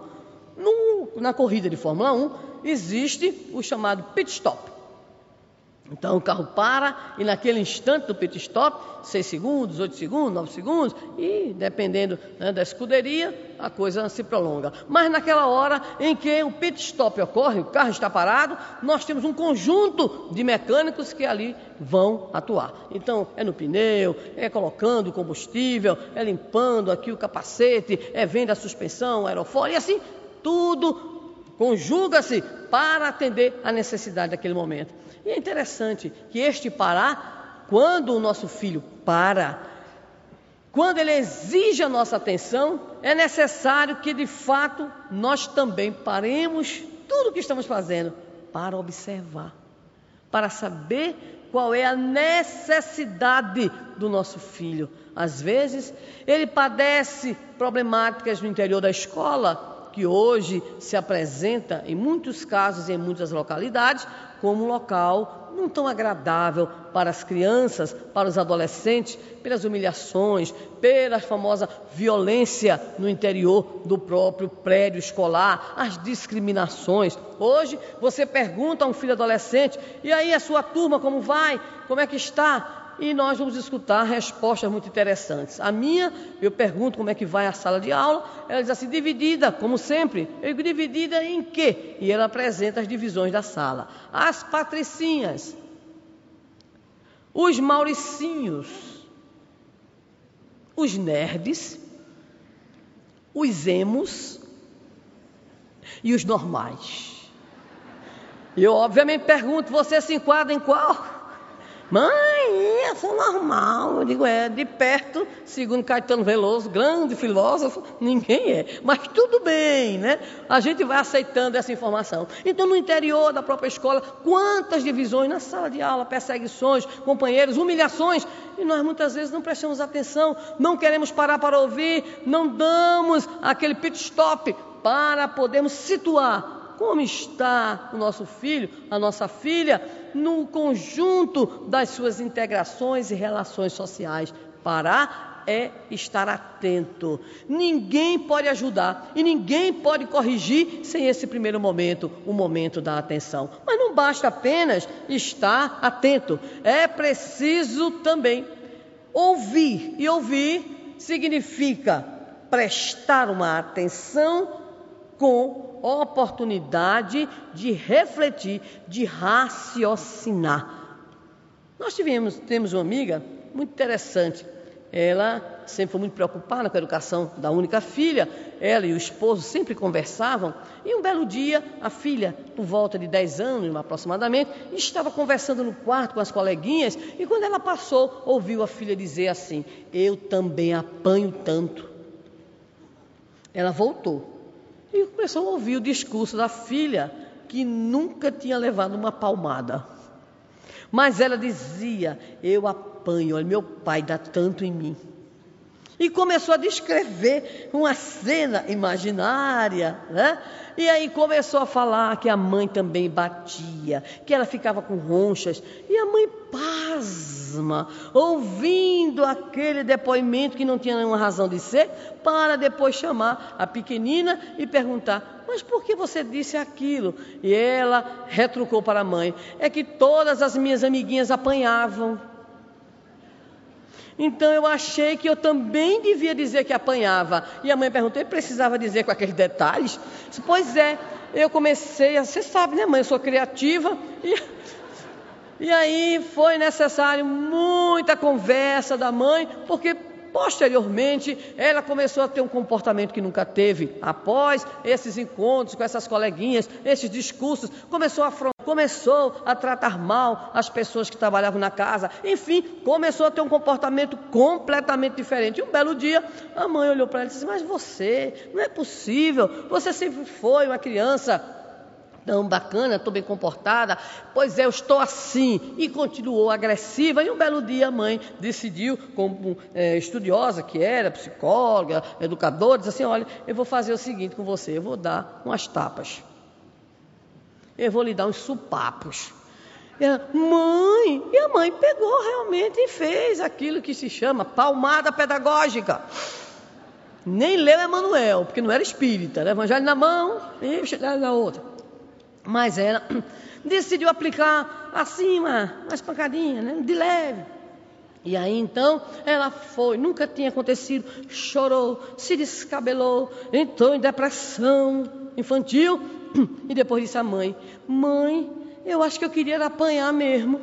No, na corrida de Fórmula 1 existe o chamado pit stop. Então o carro para e naquele instante do pit stop, 6 segundos, 8 segundos, 9 segundos, e dependendo né, da escuderia, a coisa se prolonga. Mas naquela hora em que o pit stop ocorre, o carro está parado, nós temos um conjunto de mecânicos que ali vão atuar. Então é no pneu, é colocando combustível, é limpando aqui o capacete, é vendo a suspensão, aerofólio, e assim tudo conjuga-se para atender a necessidade daquele momento. E é interessante que este parar, quando o nosso filho para, quando ele exige a nossa atenção, é necessário que de fato nós também paremos tudo o que estamos fazendo para observar, para saber qual é a necessidade do nosso filho. Às vezes, ele padece problemáticas no interior da escola, que hoje se apresenta, em muitos casos, em muitas localidades, como um local não tão agradável para as crianças, para os adolescentes, pelas humilhações, pela famosa violência no interior do próprio prédio escolar, as discriminações. Hoje você pergunta a um filho adolescente: e aí a sua turma como vai? Como é que está? E nós vamos escutar respostas muito interessantes. A minha, eu pergunto como é que vai a sala de aula, ela diz assim, dividida, como sempre. Eu digo, dividida em quê? E ela apresenta as divisões da sala. As patricinhas, os mauricinhos, os nerds, os emos e os normais. E eu, obviamente, pergunto: você se enquadra em qual? Mãe, eu sou normal. Eu digo, é, de perto, segundo Caetano Veloso, grande filósofo, ninguém é. Mas tudo bem, né? A gente vai aceitando essa informação. Então, no interior da própria escola, quantas divisões na sala de aula, perseguições, companheiros, humilhações, e nós muitas vezes não prestamos atenção, não queremos parar para ouvir, não damos aquele pit stop para podermos situar como está o nosso filho, a nossa filha, no conjunto das suas integrações e relações sociais. Parar é estar atento. Ninguém pode ajudar e ninguém pode corrigir sem esse primeiro momento, o momento da atenção. Mas não basta apenas estar atento, é preciso também ouvir. E ouvir significa prestar uma atenção com oportunidade de refletir, de raciocinar. Nós tivemos, temos uma amiga muito interessante. Ela sempre foi muito preocupada com a educação da única filha. Ela e o esposo sempre conversavam. E um belo dia, a filha, por volta de 10 anos aproximadamente, estava conversando no quarto com as coleguinhas. E quando ela passou, ouviu a filha dizer assim: Eu também apanho tanto. Ela voltou e começou a ouvir o discurso da filha, que nunca tinha levado uma palmada. Mas ela dizia: Eu apanho, olha, meu pai dá tanto em mim. E começou a descrever uma cena imaginária, né? E aí começou a falar que a mãe também batia, que ela ficava com ronchas. E a mãe pasma, ouvindo aquele depoimento que não tinha nenhuma razão de ser, para depois chamar a pequenina e perguntar: Mas por que você disse aquilo? E ela retrucou para a mãe: É que todas as minhas amiguinhas apanhavam. Então eu achei que eu também devia dizer que apanhava. E a mãe perguntou: e precisava dizer com aqueles detalhes? Pois é, eu comecei, a, você sabe, né, mãe? Eu sou criativa. E, e aí foi necessário muita conversa da mãe, porque Posteriormente, ela começou a ter um comportamento que nunca teve. Após esses encontros com essas coleguinhas, esses discursos, começou a começou a tratar mal as pessoas que trabalhavam na casa. Enfim, começou a ter um comportamento completamente diferente. E um belo dia, a mãe olhou para ela e disse: Mas você, não é possível. Você sempre foi uma criança tão bacana, estou bem comportada. Pois é, eu estou assim. E continuou agressiva. E um belo dia a mãe decidiu, como é, estudiosa que era, psicóloga, educadora, disse assim: olha, eu vou fazer o seguinte com você, eu vou dar umas tapas. Eu vou lhe dar uns supapos. Ela, mãe, e a mãe pegou realmente e fez aquilo que se chama palmada pedagógica. Nem leu Emanuel, porque não era espírita, era evangelho na mão e na outra. Mas ela decidiu aplicar uma, uma espancadinha, né? de leve. E aí então ela foi, nunca tinha acontecido, chorou, se descabelou, entrou em depressão infantil e depois disse à mãe: Mãe, eu acho que eu queria apanhar mesmo.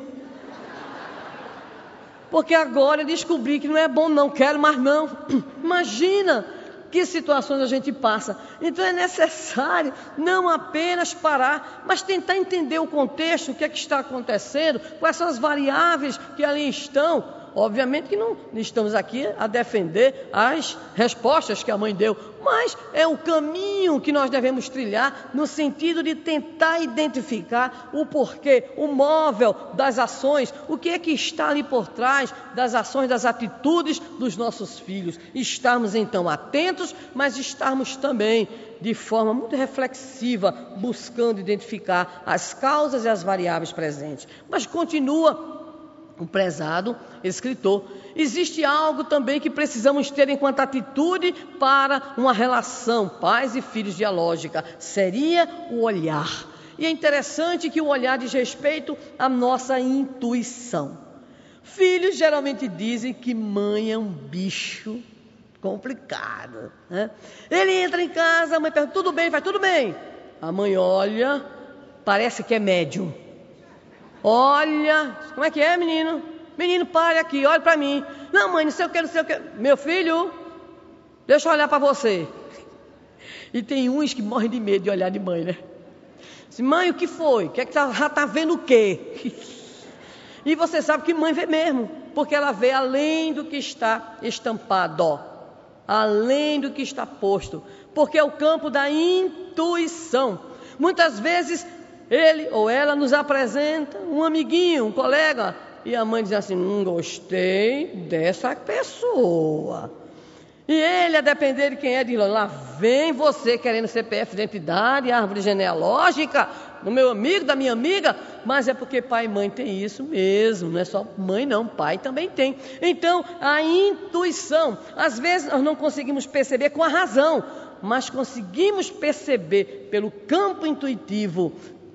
Porque agora eu descobri que não é bom, não quero mais não. Imagina que situações a gente passa. Então é necessário não apenas parar, mas tentar entender o contexto, o que é que está acontecendo, quais são as variáveis que ali estão Obviamente que não estamos aqui a defender as respostas que a mãe deu, mas é o caminho que nós devemos trilhar no sentido de tentar identificar o porquê, o móvel das ações, o que é que está ali por trás das ações, das atitudes dos nossos filhos. Estarmos então atentos, mas estarmos também de forma muito reflexiva, buscando identificar as causas e as variáveis presentes. Mas continua o prezado escritor. Existe algo também que precisamos ter enquanto atitude para uma relação pais e filhos dialógica, seria o olhar. E é interessante que o olhar diz respeito à nossa intuição. Filhos geralmente dizem que mãe é um bicho complicado. Né? Ele entra em casa, a mãe pergunta: tudo bem? Vai tudo bem. A mãe olha, parece que é médium. Olha, como é que é, menino? Menino, pare aqui, olhe para mim. Não, mãe, não sei o que, não sei o que. Meu filho, deixa eu olhar para você. E tem uns que morrem de medo de olhar de mãe, né? Diz, mãe, o que foi? Que é que tá, já está vendo o quê? E você sabe que mãe vê mesmo, porque ela vê além do que está estampado, além do que está posto, porque é o campo da intuição. Muitas vezes ele ou ela nos apresenta um amiguinho, um colega, e a mãe diz assim: Não gostei dessa pessoa. E ele, a depender de quem é, diz: Lá vem você querendo CPF de identidade, árvore genealógica, do meu amigo, da minha amiga, mas é porque pai e mãe tem isso mesmo, não é só mãe, não, pai também tem. Então, a intuição, às vezes nós não conseguimos perceber com a razão, mas conseguimos perceber pelo campo intuitivo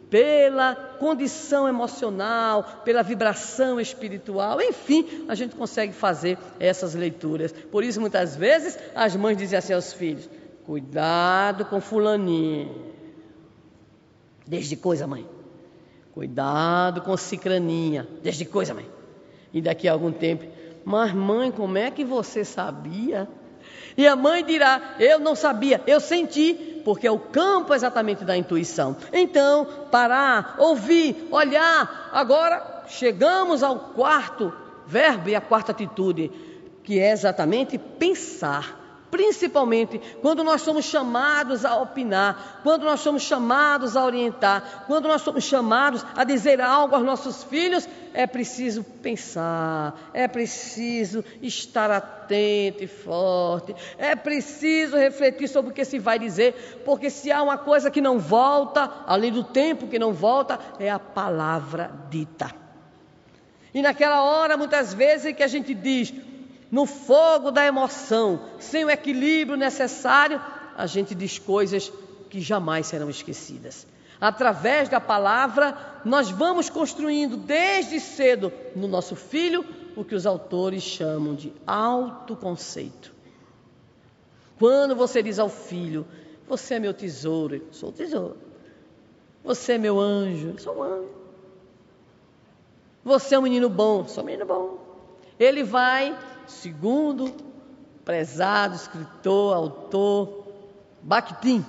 pela condição emocional, pela vibração espiritual, enfim, a gente consegue fazer essas leituras. Por isso, muitas vezes, as mães dizem assim aos filhos: cuidado com Fulaninho. Desde coisa, mãe. Cuidado com Cicraninha. Desde coisa, mãe. E daqui a algum tempo, mas mãe, como é que você sabia? E a mãe dirá: Eu não sabia, eu senti porque é o campo exatamente da intuição. Então, parar, ouvir, olhar. Agora chegamos ao quarto verbo e à quarta atitude, que é exatamente pensar principalmente quando nós somos chamados a opinar, quando nós somos chamados a orientar, quando nós somos chamados a dizer algo aos nossos filhos, é preciso pensar, é preciso estar atento e forte, é preciso refletir sobre o que se vai dizer, porque se há uma coisa que não volta, além do tempo que não volta, é a palavra dita. E naquela hora, muitas vezes, que a gente diz, no fogo da emoção, sem o equilíbrio necessário, a gente diz coisas que jamais serão esquecidas. Através da palavra, nós vamos construindo desde cedo no nosso filho o que os autores chamam de autoconceito. Quando você diz ao filho: Você é meu tesouro, eu sou o tesouro. Você é meu anjo, eu sou um anjo. Você é um menino bom, sou um menino bom. Ele vai segundo prezado escritor, autor, Bakhtin,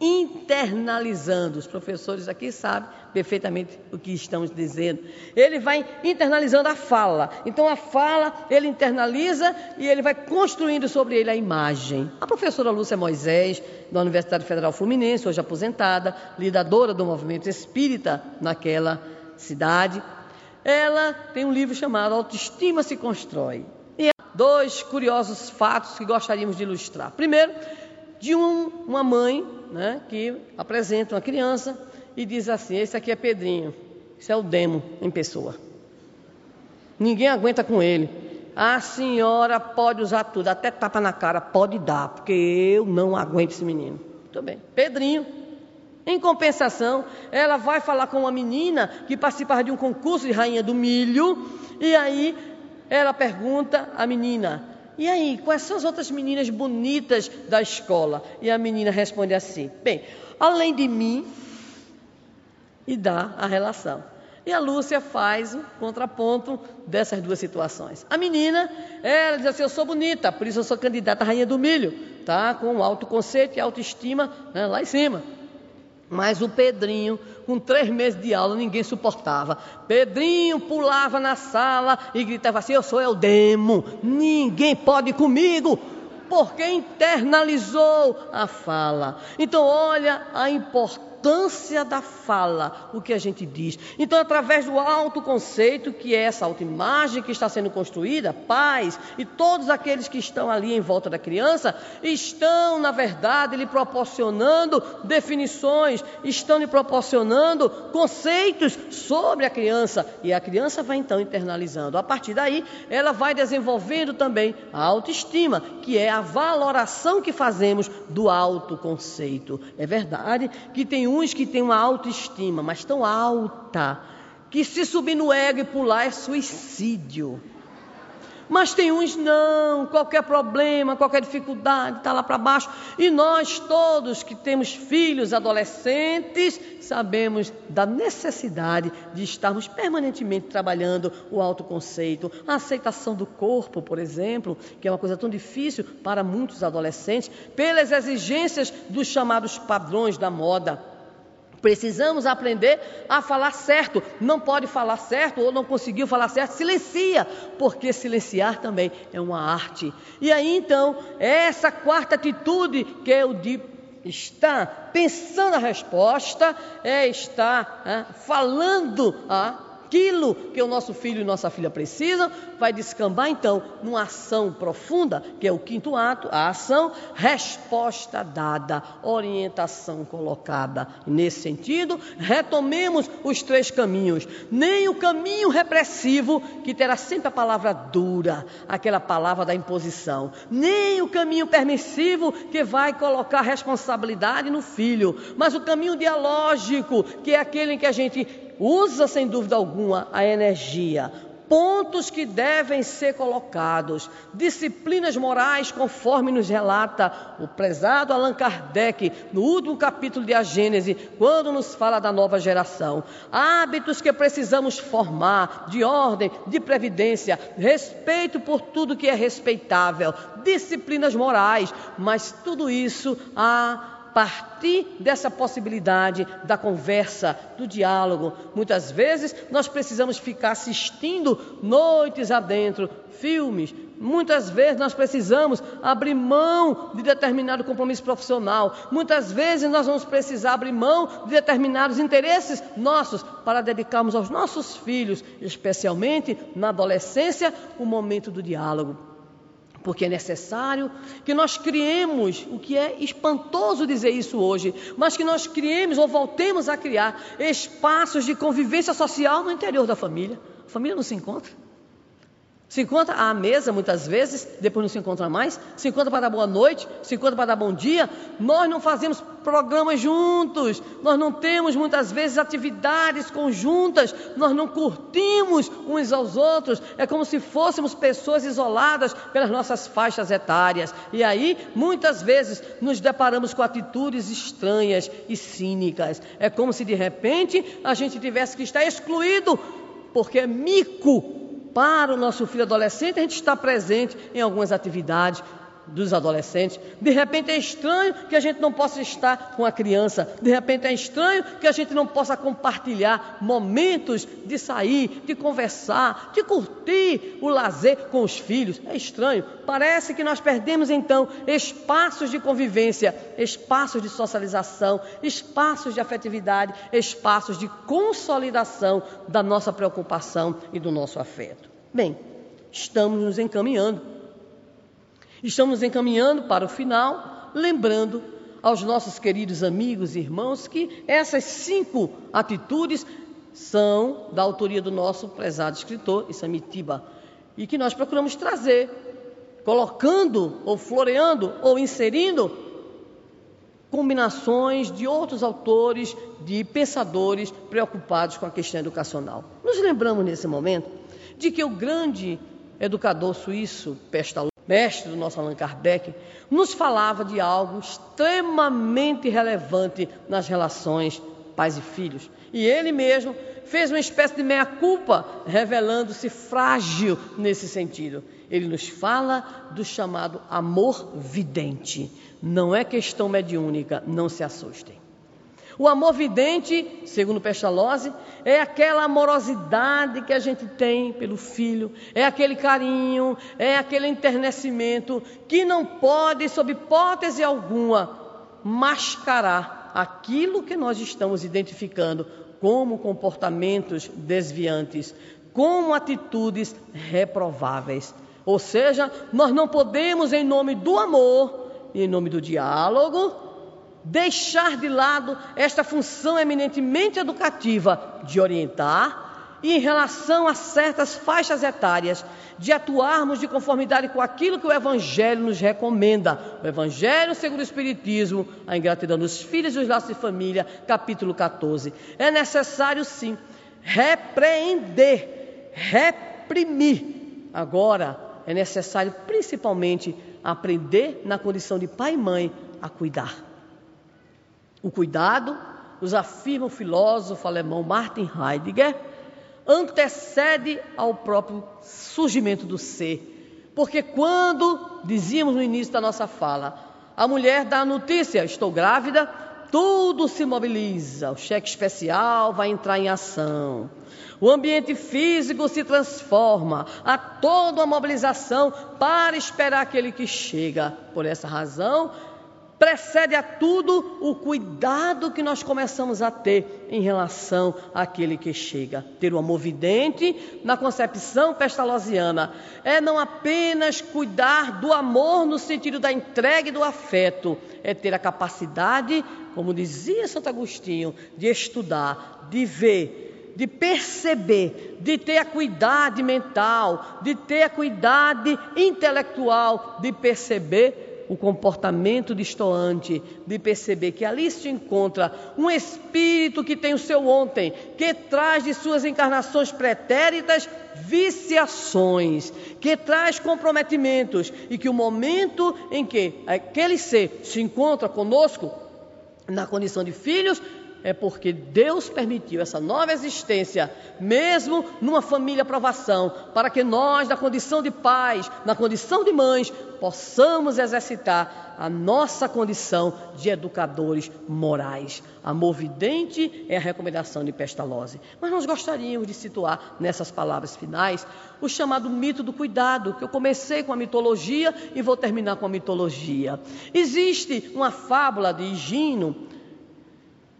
internalizando. Os professores aqui sabem perfeitamente o que estamos dizendo. Ele vai internalizando a fala. Então a fala ele internaliza e ele vai construindo sobre ele a imagem. A professora Lúcia Moisés, da Universidade Federal Fluminense, hoje aposentada, lidadora do movimento espírita naquela cidade, ela tem um livro chamado Autoestima se Constrói dois curiosos fatos que gostaríamos de ilustrar. Primeiro, de um, uma mãe né, que apresenta uma criança e diz assim: Esse aqui é Pedrinho, isso é o demo em pessoa. Ninguém aguenta com ele. A senhora pode usar tudo, até tapa na cara, pode dar, porque eu não aguento esse menino. Muito bem. Pedrinho, Em compensação, ela vai falar com uma menina que participava de um concurso de rainha do milho, e aí ela pergunta à menina: E aí, quais são as outras meninas bonitas da escola? E a menina responde assim: Bem, além de mim, e dá a relação. E a Lúcia faz o contraponto dessas duas situações. A menina, ela diz assim: Eu sou bonita, por isso eu sou candidata à rainha do milho, tá? Com autoconceito e autoestima né, lá em cima. Mas o Pedrinho, com três meses de aula, ninguém suportava. Pedrinho pulava na sala e gritava assim: Eu sou o demo, ninguém pode comigo, porque internalizou a fala. Então, olha a importância importância da fala, o que a gente diz. Então, através do autoconceito, que é essa autoimagem que está sendo construída, pais e todos aqueles que estão ali em volta da criança, estão, na verdade, lhe proporcionando definições, estão lhe proporcionando conceitos sobre a criança. E a criança vai então internalizando. A partir daí, ela vai desenvolvendo também a autoestima, que é a valoração que fazemos do autoconceito. É verdade que tem uns que têm uma autoestima, mas tão alta, que se subir no ego e pular é suicídio. Mas tem uns não, qualquer problema, qualquer dificuldade, está lá para baixo. E nós todos que temos filhos adolescentes, sabemos da necessidade de estarmos permanentemente trabalhando o autoconceito, a aceitação do corpo, por exemplo, que é uma coisa tão difícil para muitos adolescentes, pelas exigências dos chamados padrões da moda. Precisamos aprender a falar certo. Não pode falar certo ou não conseguiu falar certo, silencia, porque silenciar também é uma arte. E aí então, essa quarta atitude que é o de estar pensando a resposta, é estar é, falando a aquilo que o nosso filho e nossa filha precisam, vai descambar então numa ação profunda, que é o quinto ato, a ação, resposta dada, orientação colocada. Nesse sentido, retomemos os três caminhos. Nem o caminho repressivo, que terá sempre a palavra dura, aquela palavra da imposição, nem o caminho permissivo, que vai colocar responsabilidade no filho, mas o caminho dialógico, que é aquele em que a gente usa sem dúvida alguma a energia, pontos que devem ser colocados, disciplinas morais, conforme nos relata o prezado Allan Kardec no último capítulo de A Gênese, quando nos fala da nova geração. Hábitos que precisamos formar, de ordem, de previdência, respeito por tudo que é respeitável, disciplinas morais, mas tudo isso a partir dessa possibilidade da conversa, do diálogo. Muitas vezes nós precisamos ficar assistindo noites adentro, filmes. Muitas vezes nós precisamos abrir mão de determinado compromisso profissional. Muitas vezes nós vamos precisar abrir mão de determinados interesses nossos para dedicarmos aos nossos filhos, especialmente na adolescência, o momento do diálogo porque é necessário que nós criemos, o que é espantoso dizer isso hoje, mas que nós criemos ou voltemos a criar espaços de convivência social no interior da família. A família não se encontra. Se encontra à mesa muitas vezes, depois não se encontra mais. Se encontra para dar boa noite, se encontra para dar bom dia. Nós não fazemos programas juntos, nós não temos muitas vezes atividades conjuntas, nós não curtimos uns aos outros. É como se fôssemos pessoas isoladas pelas nossas faixas etárias. E aí, muitas vezes, nos deparamos com atitudes estranhas e cínicas. É como se de repente a gente tivesse que estar excluído, porque é mico para o nosso filho adolescente, a gente está presente em algumas atividades dos adolescentes. De repente é estranho que a gente não possa estar com a criança. De repente é estranho que a gente não possa compartilhar momentos de sair, de conversar, de curtir o lazer com os filhos. É estranho. Parece que nós perdemos então espaços de convivência, espaços de socialização, espaços de afetividade, espaços de consolidação da nossa preocupação e do nosso afeto. Bem, estamos nos encaminhando. Estamos encaminhando para o final, lembrando aos nossos queridos amigos e irmãos que essas cinco atitudes são da autoria do nosso prezado escritor Isamitiba e que nós procuramos trazer, colocando ou floreando ou inserindo combinações de outros autores, de pensadores preocupados com a questão educacional. Nos lembramos nesse momento de que o grande educador suíço, Pestalozzi, mestre do nosso Allan Kardec, nos falava de algo extremamente relevante nas relações pais e filhos. E ele mesmo fez uma espécie de meia-culpa, revelando-se frágil nesse sentido. Ele nos fala do chamado amor vidente. Não é questão mediúnica, não se assustem. O amor vidente, segundo Pestalozzi, é aquela amorosidade que a gente tem pelo filho, é aquele carinho, é aquele enternecimento que não pode, sob hipótese alguma, mascarar aquilo que nós estamos identificando como comportamentos desviantes, como atitudes reprováveis. Ou seja, nós não podemos, em nome do amor em nome do diálogo, deixar de lado esta função eminentemente educativa de orientar e em relação a certas faixas etárias, de atuarmos de conformidade com aquilo que o Evangelho nos recomenda. O Evangelho segundo o Espiritismo, a ingratidão dos filhos e os laços de família, capítulo 14. É necessário sim repreender, reprimir. Agora, é necessário principalmente aprender na condição de pai e mãe a cuidar. O cuidado, nos afirma o filósofo alemão Martin Heidegger, antecede ao próprio surgimento do ser. Porque quando, dizíamos no início da nossa fala, a mulher dá a notícia, estou grávida, tudo se mobiliza, o cheque especial vai entrar em ação. O ambiente físico se transforma, há toda uma mobilização para esperar aquele que chega. Por essa razão, precede a tudo o cuidado que nós começamos a ter em relação àquele que chega. Ter o amor vidente na concepção pestalozziana é não apenas cuidar do amor no sentido da entrega e do afeto, é ter a capacidade, como dizia Santo Agostinho, de estudar, de ver, de perceber, de ter a cuidade mental, de ter a cuidade intelectual, de perceber o comportamento distoante, de perceber que ali se encontra um espírito que tem o seu ontem, que traz de suas encarnações pretéritas viciações, que traz comprometimentos e que o momento em que aquele ser se encontra conosco, na condição de filhos, é porque Deus permitiu essa nova existência, mesmo numa família provação, para que nós, na condição de pais, na condição de mães, possamos exercitar a nossa condição de educadores morais. Amor vidente é a recomendação de Pestalozzi. Mas nós gostaríamos de situar nessas palavras finais o chamado mito do cuidado, que eu comecei com a mitologia e vou terminar com a mitologia. Existe uma fábula de Higino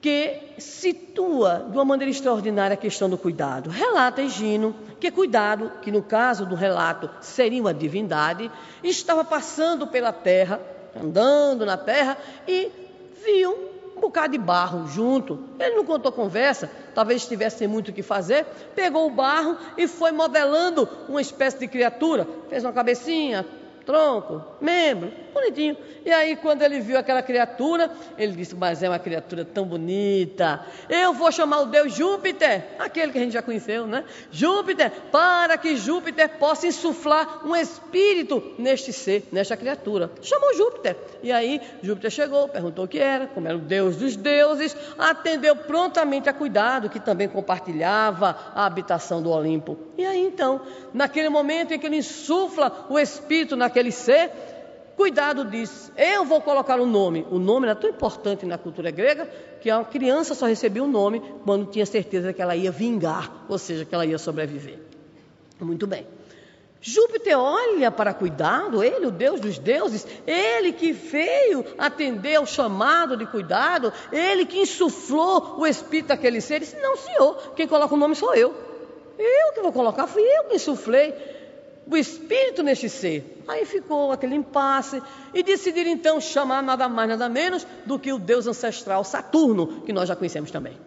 que situa de uma maneira extraordinária a questão do cuidado. Relata Egino que cuidado, que no caso do relato seria uma divindade, estava passando pela terra, andando na terra e viu um bocado de barro junto. Ele não contou conversa, talvez tivesse muito o que fazer, pegou o barro e foi modelando uma espécie de criatura. Fez uma cabecinha, tronco, membro, bonitinho. E aí, quando ele viu aquela criatura, ele disse: Mas é uma criatura tão bonita. Eu vou chamar o Deus Júpiter, aquele que a gente já conheceu, né? Júpiter, para que Júpiter possa insuflar um espírito neste ser, nesta criatura. Chamou Júpiter. E aí, Júpiter chegou, perguntou o que era, como era o Deus dos deuses, atendeu prontamente a cuidado, que também compartilhava a habitação do Olimpo. E aí, então, naquele momento em que ele insufla o espírito naquele ser, Cuidado disso. Eu vou colocar o um nome. O nome era tão importante na cultura grega que a criança só recebia o um nome quando tinha certeza que ela ia vingar, ou seja, que ela ia sobreviver. Muito bem. Júpiter olha para cuidado, ele, o Deus dos deuses, ele que veio atender ao chamado de cuidado, ele que insuflou o espírito daquele ser, ele disse: Não, senhor, quem coloca o nome sou eu. Eu que vou colocar, fui eu que insuflei o espírito neste ser. Aí ficou aquele impasse e decidiram então chamar nada mais, nada menos do que o deus ancestral Saturno, que nós já conhecemos também.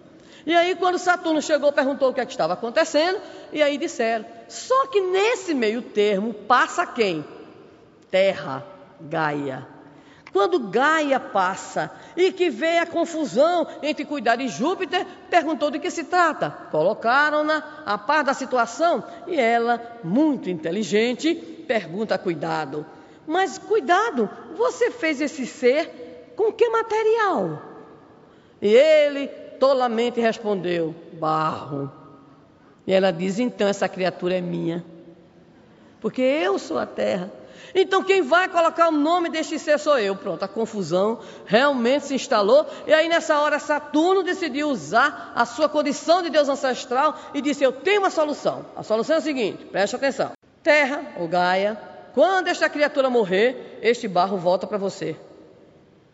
E aí, quando Saturno chegou, perguntou o que, é que estava acontecendo, e aí disseram: só que nesse meio termo passa quem? Terra, Gaia. Quando Gaia passa e que vê a confusão entre cuidar de Júpiter, perguntou de que se trata. Colocaram-na a par da situação e ela, muito inteligente, pergunta cuidado: Mas cuidado, você fez esse ser com que material? E ele tolamente respondeu: Barro. E ela diz: Então essa criatura é minha, porque eu sou a terra. Então quem vai colocar o nome deste ser sou eu. Pronto, a confusão realmente se instalou. E aí nessa hora Saturno decidiu usar a sua condição de Deus ancestral e disse: Eu tenho uma solução. A solução é a seguinte: preste atenção. Terra ou Gaia, quando esta criatura morrer, este barro volta para você.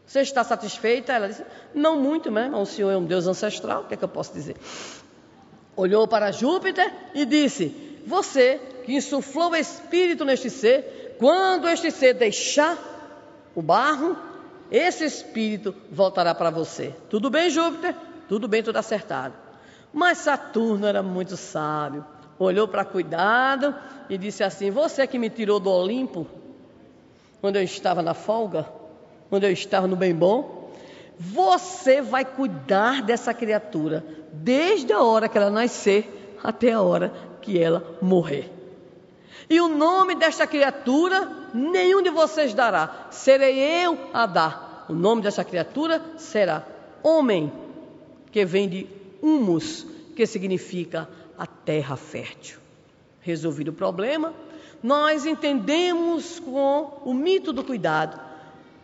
Você está satisfeita? Ela disse: Não muito, né? Mas o Senhor é um Deus ancestral, o que é que eu posso dizer? Olhou para Júpiter e disse: Você que insuflou o espírito neste ser, quando este ser deixar o barro, esse espírito voltará para você. Tudo bem, Júpiter? Tudo bem, tudo acertado. Mas Saturno era muito sábio. Olhou para cuidado e disse assim: Você que me tirou do Olimpo, quando eu estava na folga, quando eu estava no bem bom, você vai cuidar dessa criatura desde a hora que ela nascer até a hora que ela morrer. E o nome desta criatura nenhum de vocês dará, serei eu a dar. O nome dessa criatura será homem, que vem de humus, que significa a terra fértil. Resolvido o problema, nós entendemos com o mito do cuidado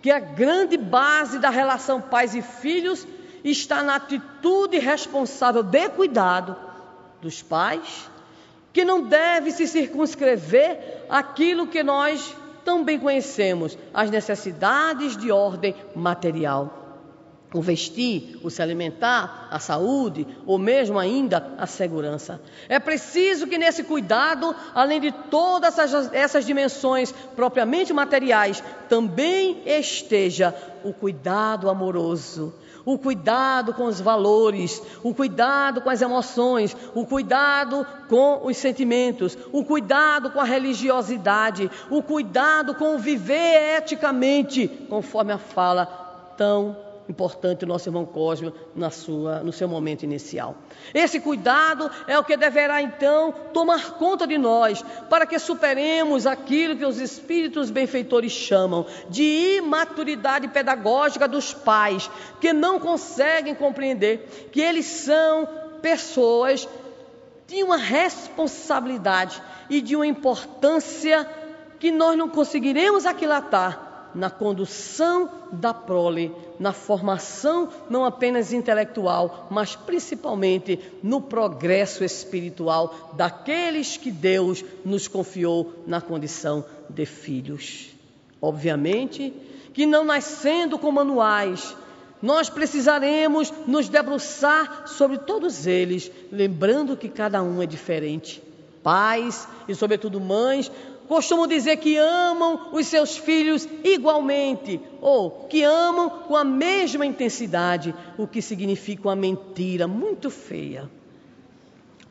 que a grande base da relação pais e filhos está na atitude responsável de cuidado dos pais, que não deve se circunscrever aquilo que nós tão bem conhecemos, as necessidades de ordem material o vestir, o se alimentar, a saúde, ou mesmo ainda a segurança. É preciso que nesse cuidado, além de todas essas, essas, dimensões propriamente materiais, também esteja o cuidado amoroso, o cuidado com os valores, o cuidado com as emoções, o cuidado com os sentimentos, o cuidado com a religiosidade, o cuidado com viver eticamente, conforme a fala tão importante nosso irmão Cosme na sua, no seu momento inicial. Esse cuidado é o que deverá então tomar conta de nós, para que superemos aquilo que os espíritos benfeitores chamam de imaturidade pedagógica dos pais, que não conseguem compreender que eles são pessoas de uma responsabilidade e de uma importância que nós não conseguiremos aquilatar na condução da prole, na formação não apenas intelectual, mas principalmente no progresso espiritual daqueles que Deus nos confiou na condição de filhos. Obviamente que não nascendo com manuais, nós precisaremos nos debruçar sobre todos eles, lembrando que cada um é diferente. Pais e, sobretudo, mães costumam dizer que amam os seus filhos igualmente, ou que amam com a mesma intensidade, o que significa uma mentira muito feia.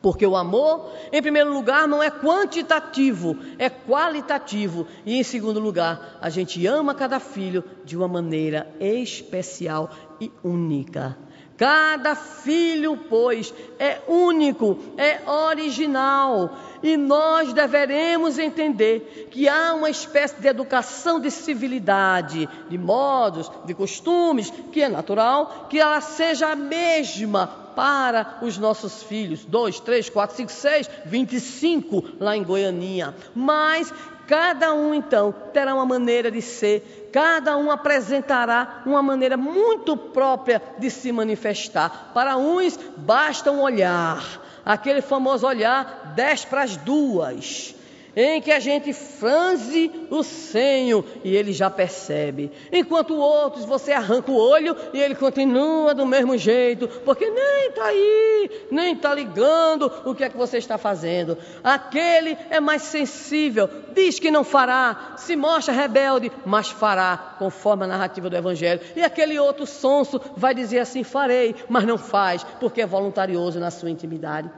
Porque o amor, em primeiro lugar, não é quantitativo, é qualitativo. E em segundo lugar, a gente ama cada filho de uma maneira especial e única. Cada filho, pois, é único, é original. E nós deveremos entender que há uma espécie de educação de civilidade, de modos, de costumes, que é natural que ela seja a mesma para os nossos filhos. Dois, três, quatro, cinco, seis, vinte e cinco lá em Goianinha. Mas cada um então terá uma maneira de ser cada um apresentará uma maneira muito própria de se manifestar. Para uns, basta um olhar, aquele famoso olhar dez para as duas em que a gente franze o senho e ele já percebe. Enquanto outros você arranca o olho e ele continua do mesmo jeito, porque nem está aí, nem está ligando o que é que você está fazendo. Aquele é mais sensível, diz que não fará, se mostra rebelde, mas fará, conforme a narrativa do Evangelho. E aquele outro sonso vai dizer assim: farei, mas não faz, porque é voluntarioso na sua intimidade.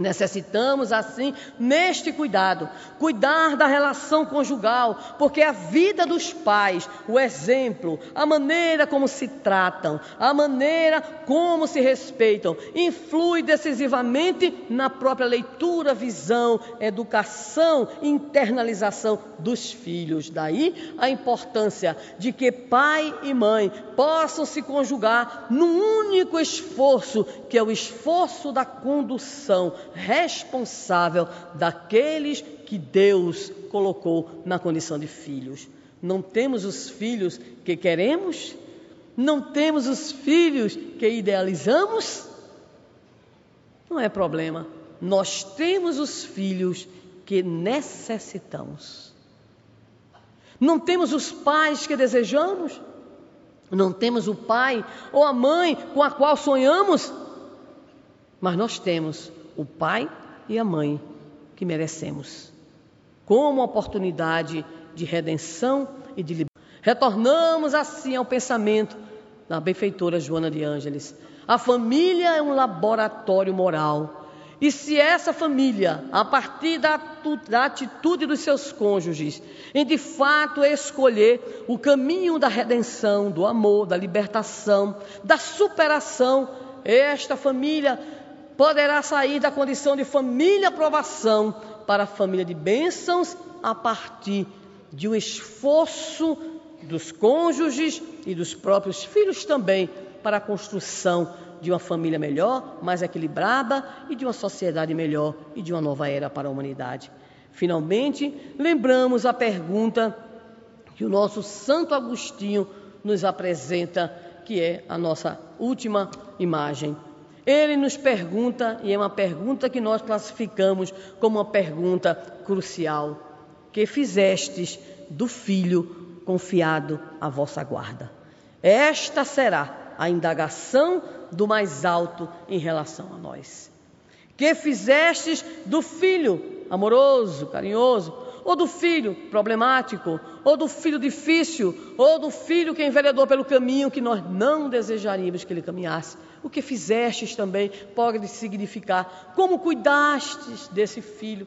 Necessitamos, assim, neste cuidado, cuidar da relação conjugal, porque a vida dos pais, o exemplo, a maneira como se tratam, a maneira como se respeitam, influi decisivamente na própria leitura, visão, educação, internalização dos filhos. Daí a importância de que pai e mãe possam se conjugar num único esforço, que é o esforço da condução responsável daqueles que Deus colocou na condição de filhos. Não temos os filhos que queremos, não temos os filhos que idealizamos. Não é problema. Nós temos os filhos que necessitamos. Não temos os pais que desejamos, não temos o pai ou a mãe com a qual sonhamos, mas nós temos o pai e a mãe que merecemos, como oportunidade de redenção e de liberdade. Retornamos assim ao pensamento da benfeitora Joana de Ângeles. A família é um laboratório moral. E se essa família, a partir da, da, atitude dos seus cônjuges, em de fato escolher o caminho da redenção, do amor, da libertação, da superação, esta família poderá sair da condição de família aprovação para a família de bênçãos a partir de um esforço dos cônjuges e dos próprios filhos também para a construção de uma família melhor, mais equilibrada e de uma sociedade melhor e de uma nova era para a humanidade. Finalmente, lembramos a pergunta que o nosso Santo Agostinho nos apresenta, que é a nossa última imagem. Ele nos pergunta, e é uma pergunta que nós classificamos como uma pergunta crucial: que fizestes do filho confiado à vossa guarda? Esta será a indagação do mais alto em relação a nós. Que fizestes do filho amoroso, carinhoso, ou do filho problemático, ou do filho difícil, ou do filho que enveredou pelo caminho que nós não desejaríamos que ele caminhasse? O que fizestes também pode significar como cuidastes desse filho,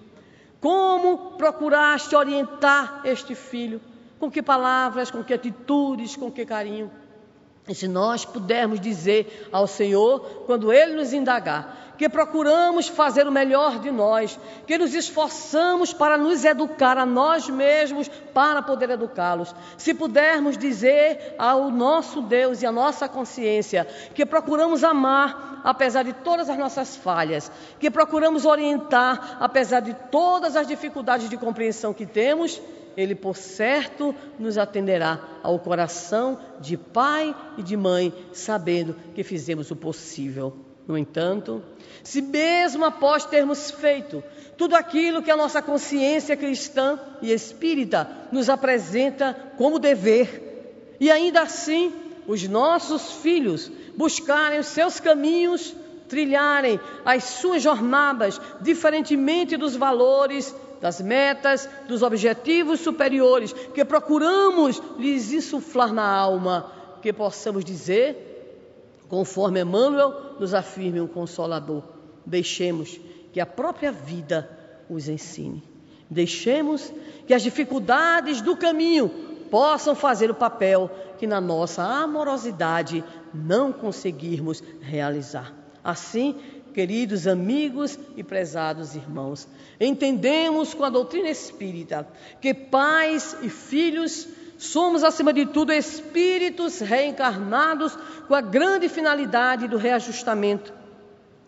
como procuraste orientar este filho, com que palavras, com que atitudes, com que carinho. E se nós pudermos dizer ao Senhor, quando Ele nos indagar, que procuramos fazer o melhor de nós, que nos esforçamos para nos educar a nós mesmos para poder educá-los. Se pudermos dizer ao nosso Deus e à nossa consciência que procuramos amar apesar de todas as nossas falhas, que procuramos orientar apesar de todas as dificuldades de compreensão que temos, ele por certo nos atenderá ao coração de pai e de mãe, sabendo que fizemos o possível. No entanto, se mesmo após termos feito tudo aquilo que a nossa consciência cristã e espírita nos apresenta como dever, e ainda assim os nossos filhos buscarem os seus caminhos, trilharem as suas jornadas diferentemente dos valores das metas, dos objetivos superiores que procuramos lhes insuflar na alma, que possamos dizer, conforme Emmanuel nos afirme um consolador, deixemos que a própria vida os ensine. Deixemos que as dificuldades do caminho possam fazer o papel que na nossa amorosidade não conseguirmos realizar. Assim, Queridos amigos e prezados irmãos, entendemos com a doutrina espírita que pais e filhos somos, acima de tudo, espíritos reencarnados com a grande finalidade do reajustamento,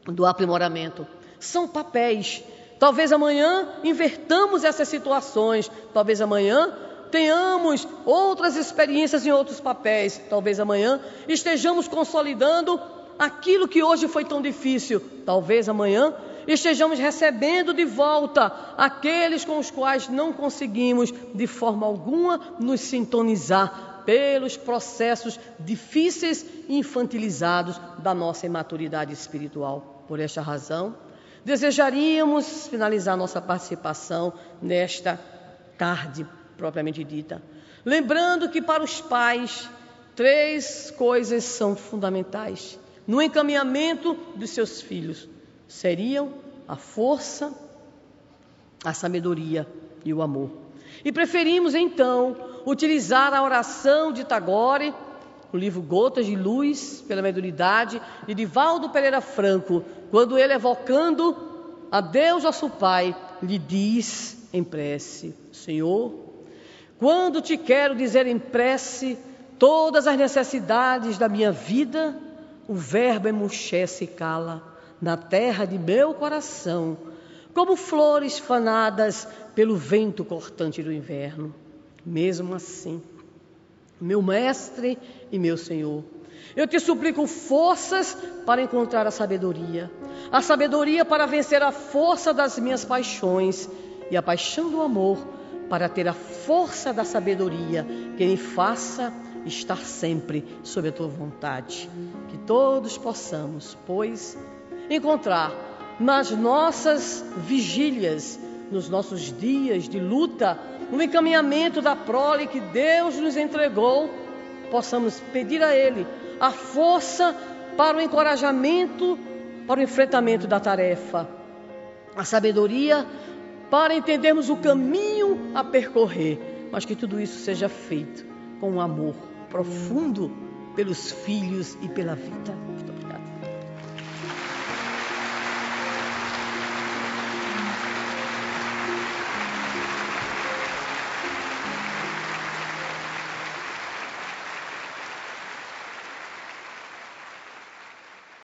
do aprimoramento. São papéis. Talvez amanhã invertamos essas situações, talvez amanhã tenhamos outras experiências em outros papéis, talvez amanhã estejamos consolidando aquilo que hoje foi tão difícil, talvez amanhã estejamos recebendo de volta aqueles com os quais não conseguimos de forma alguma nos sintonizar pelos processos difíceis e infantilizados da nossa imaturidade espiritual. Por esta razão, desejaríamos finalizar nossa participação nesta tarde propriamente dita, lembrando que para os pais três coisas são fundamentais no encaminhamento dos seus filhos seriam a força, a sabedoria e o amor. E preferimos então utilizar a oração de Tagore, o livro Gotas de Luz pela Mediunidade, de Divaldo Pereira Franco, quando ele evocando a Deus nosso Pai, lhe diz em prece: Senhor, quando te quero dizer em prece todas as necessidades da minha vida, o verbo emuxé se cala na terra de meu coração, como flores fanadas pelo vento cortante do inverno. Mesmo assim, meu mestre e meu Senhor, eu te suplico forças para encontrar a sabedoria, a sabedoria para vencer a força das minhas paixões e a paixão do amor para ter a força da sabedoria que me faça estar sempre sob a tua vontade. Que todos possamos, pois, encontrar nas nossas vigílias, nos nossos dias de luta, no encaminhamento da prole que Deus nos entregou, possamos pedir a Ele a força para o encorajamento, para o enfrentamento da tarefa, a sabedoria para entendermos o caminho a percorrer, mas que tudo isso seja feito com amor profundo pelos filhos e pela vida.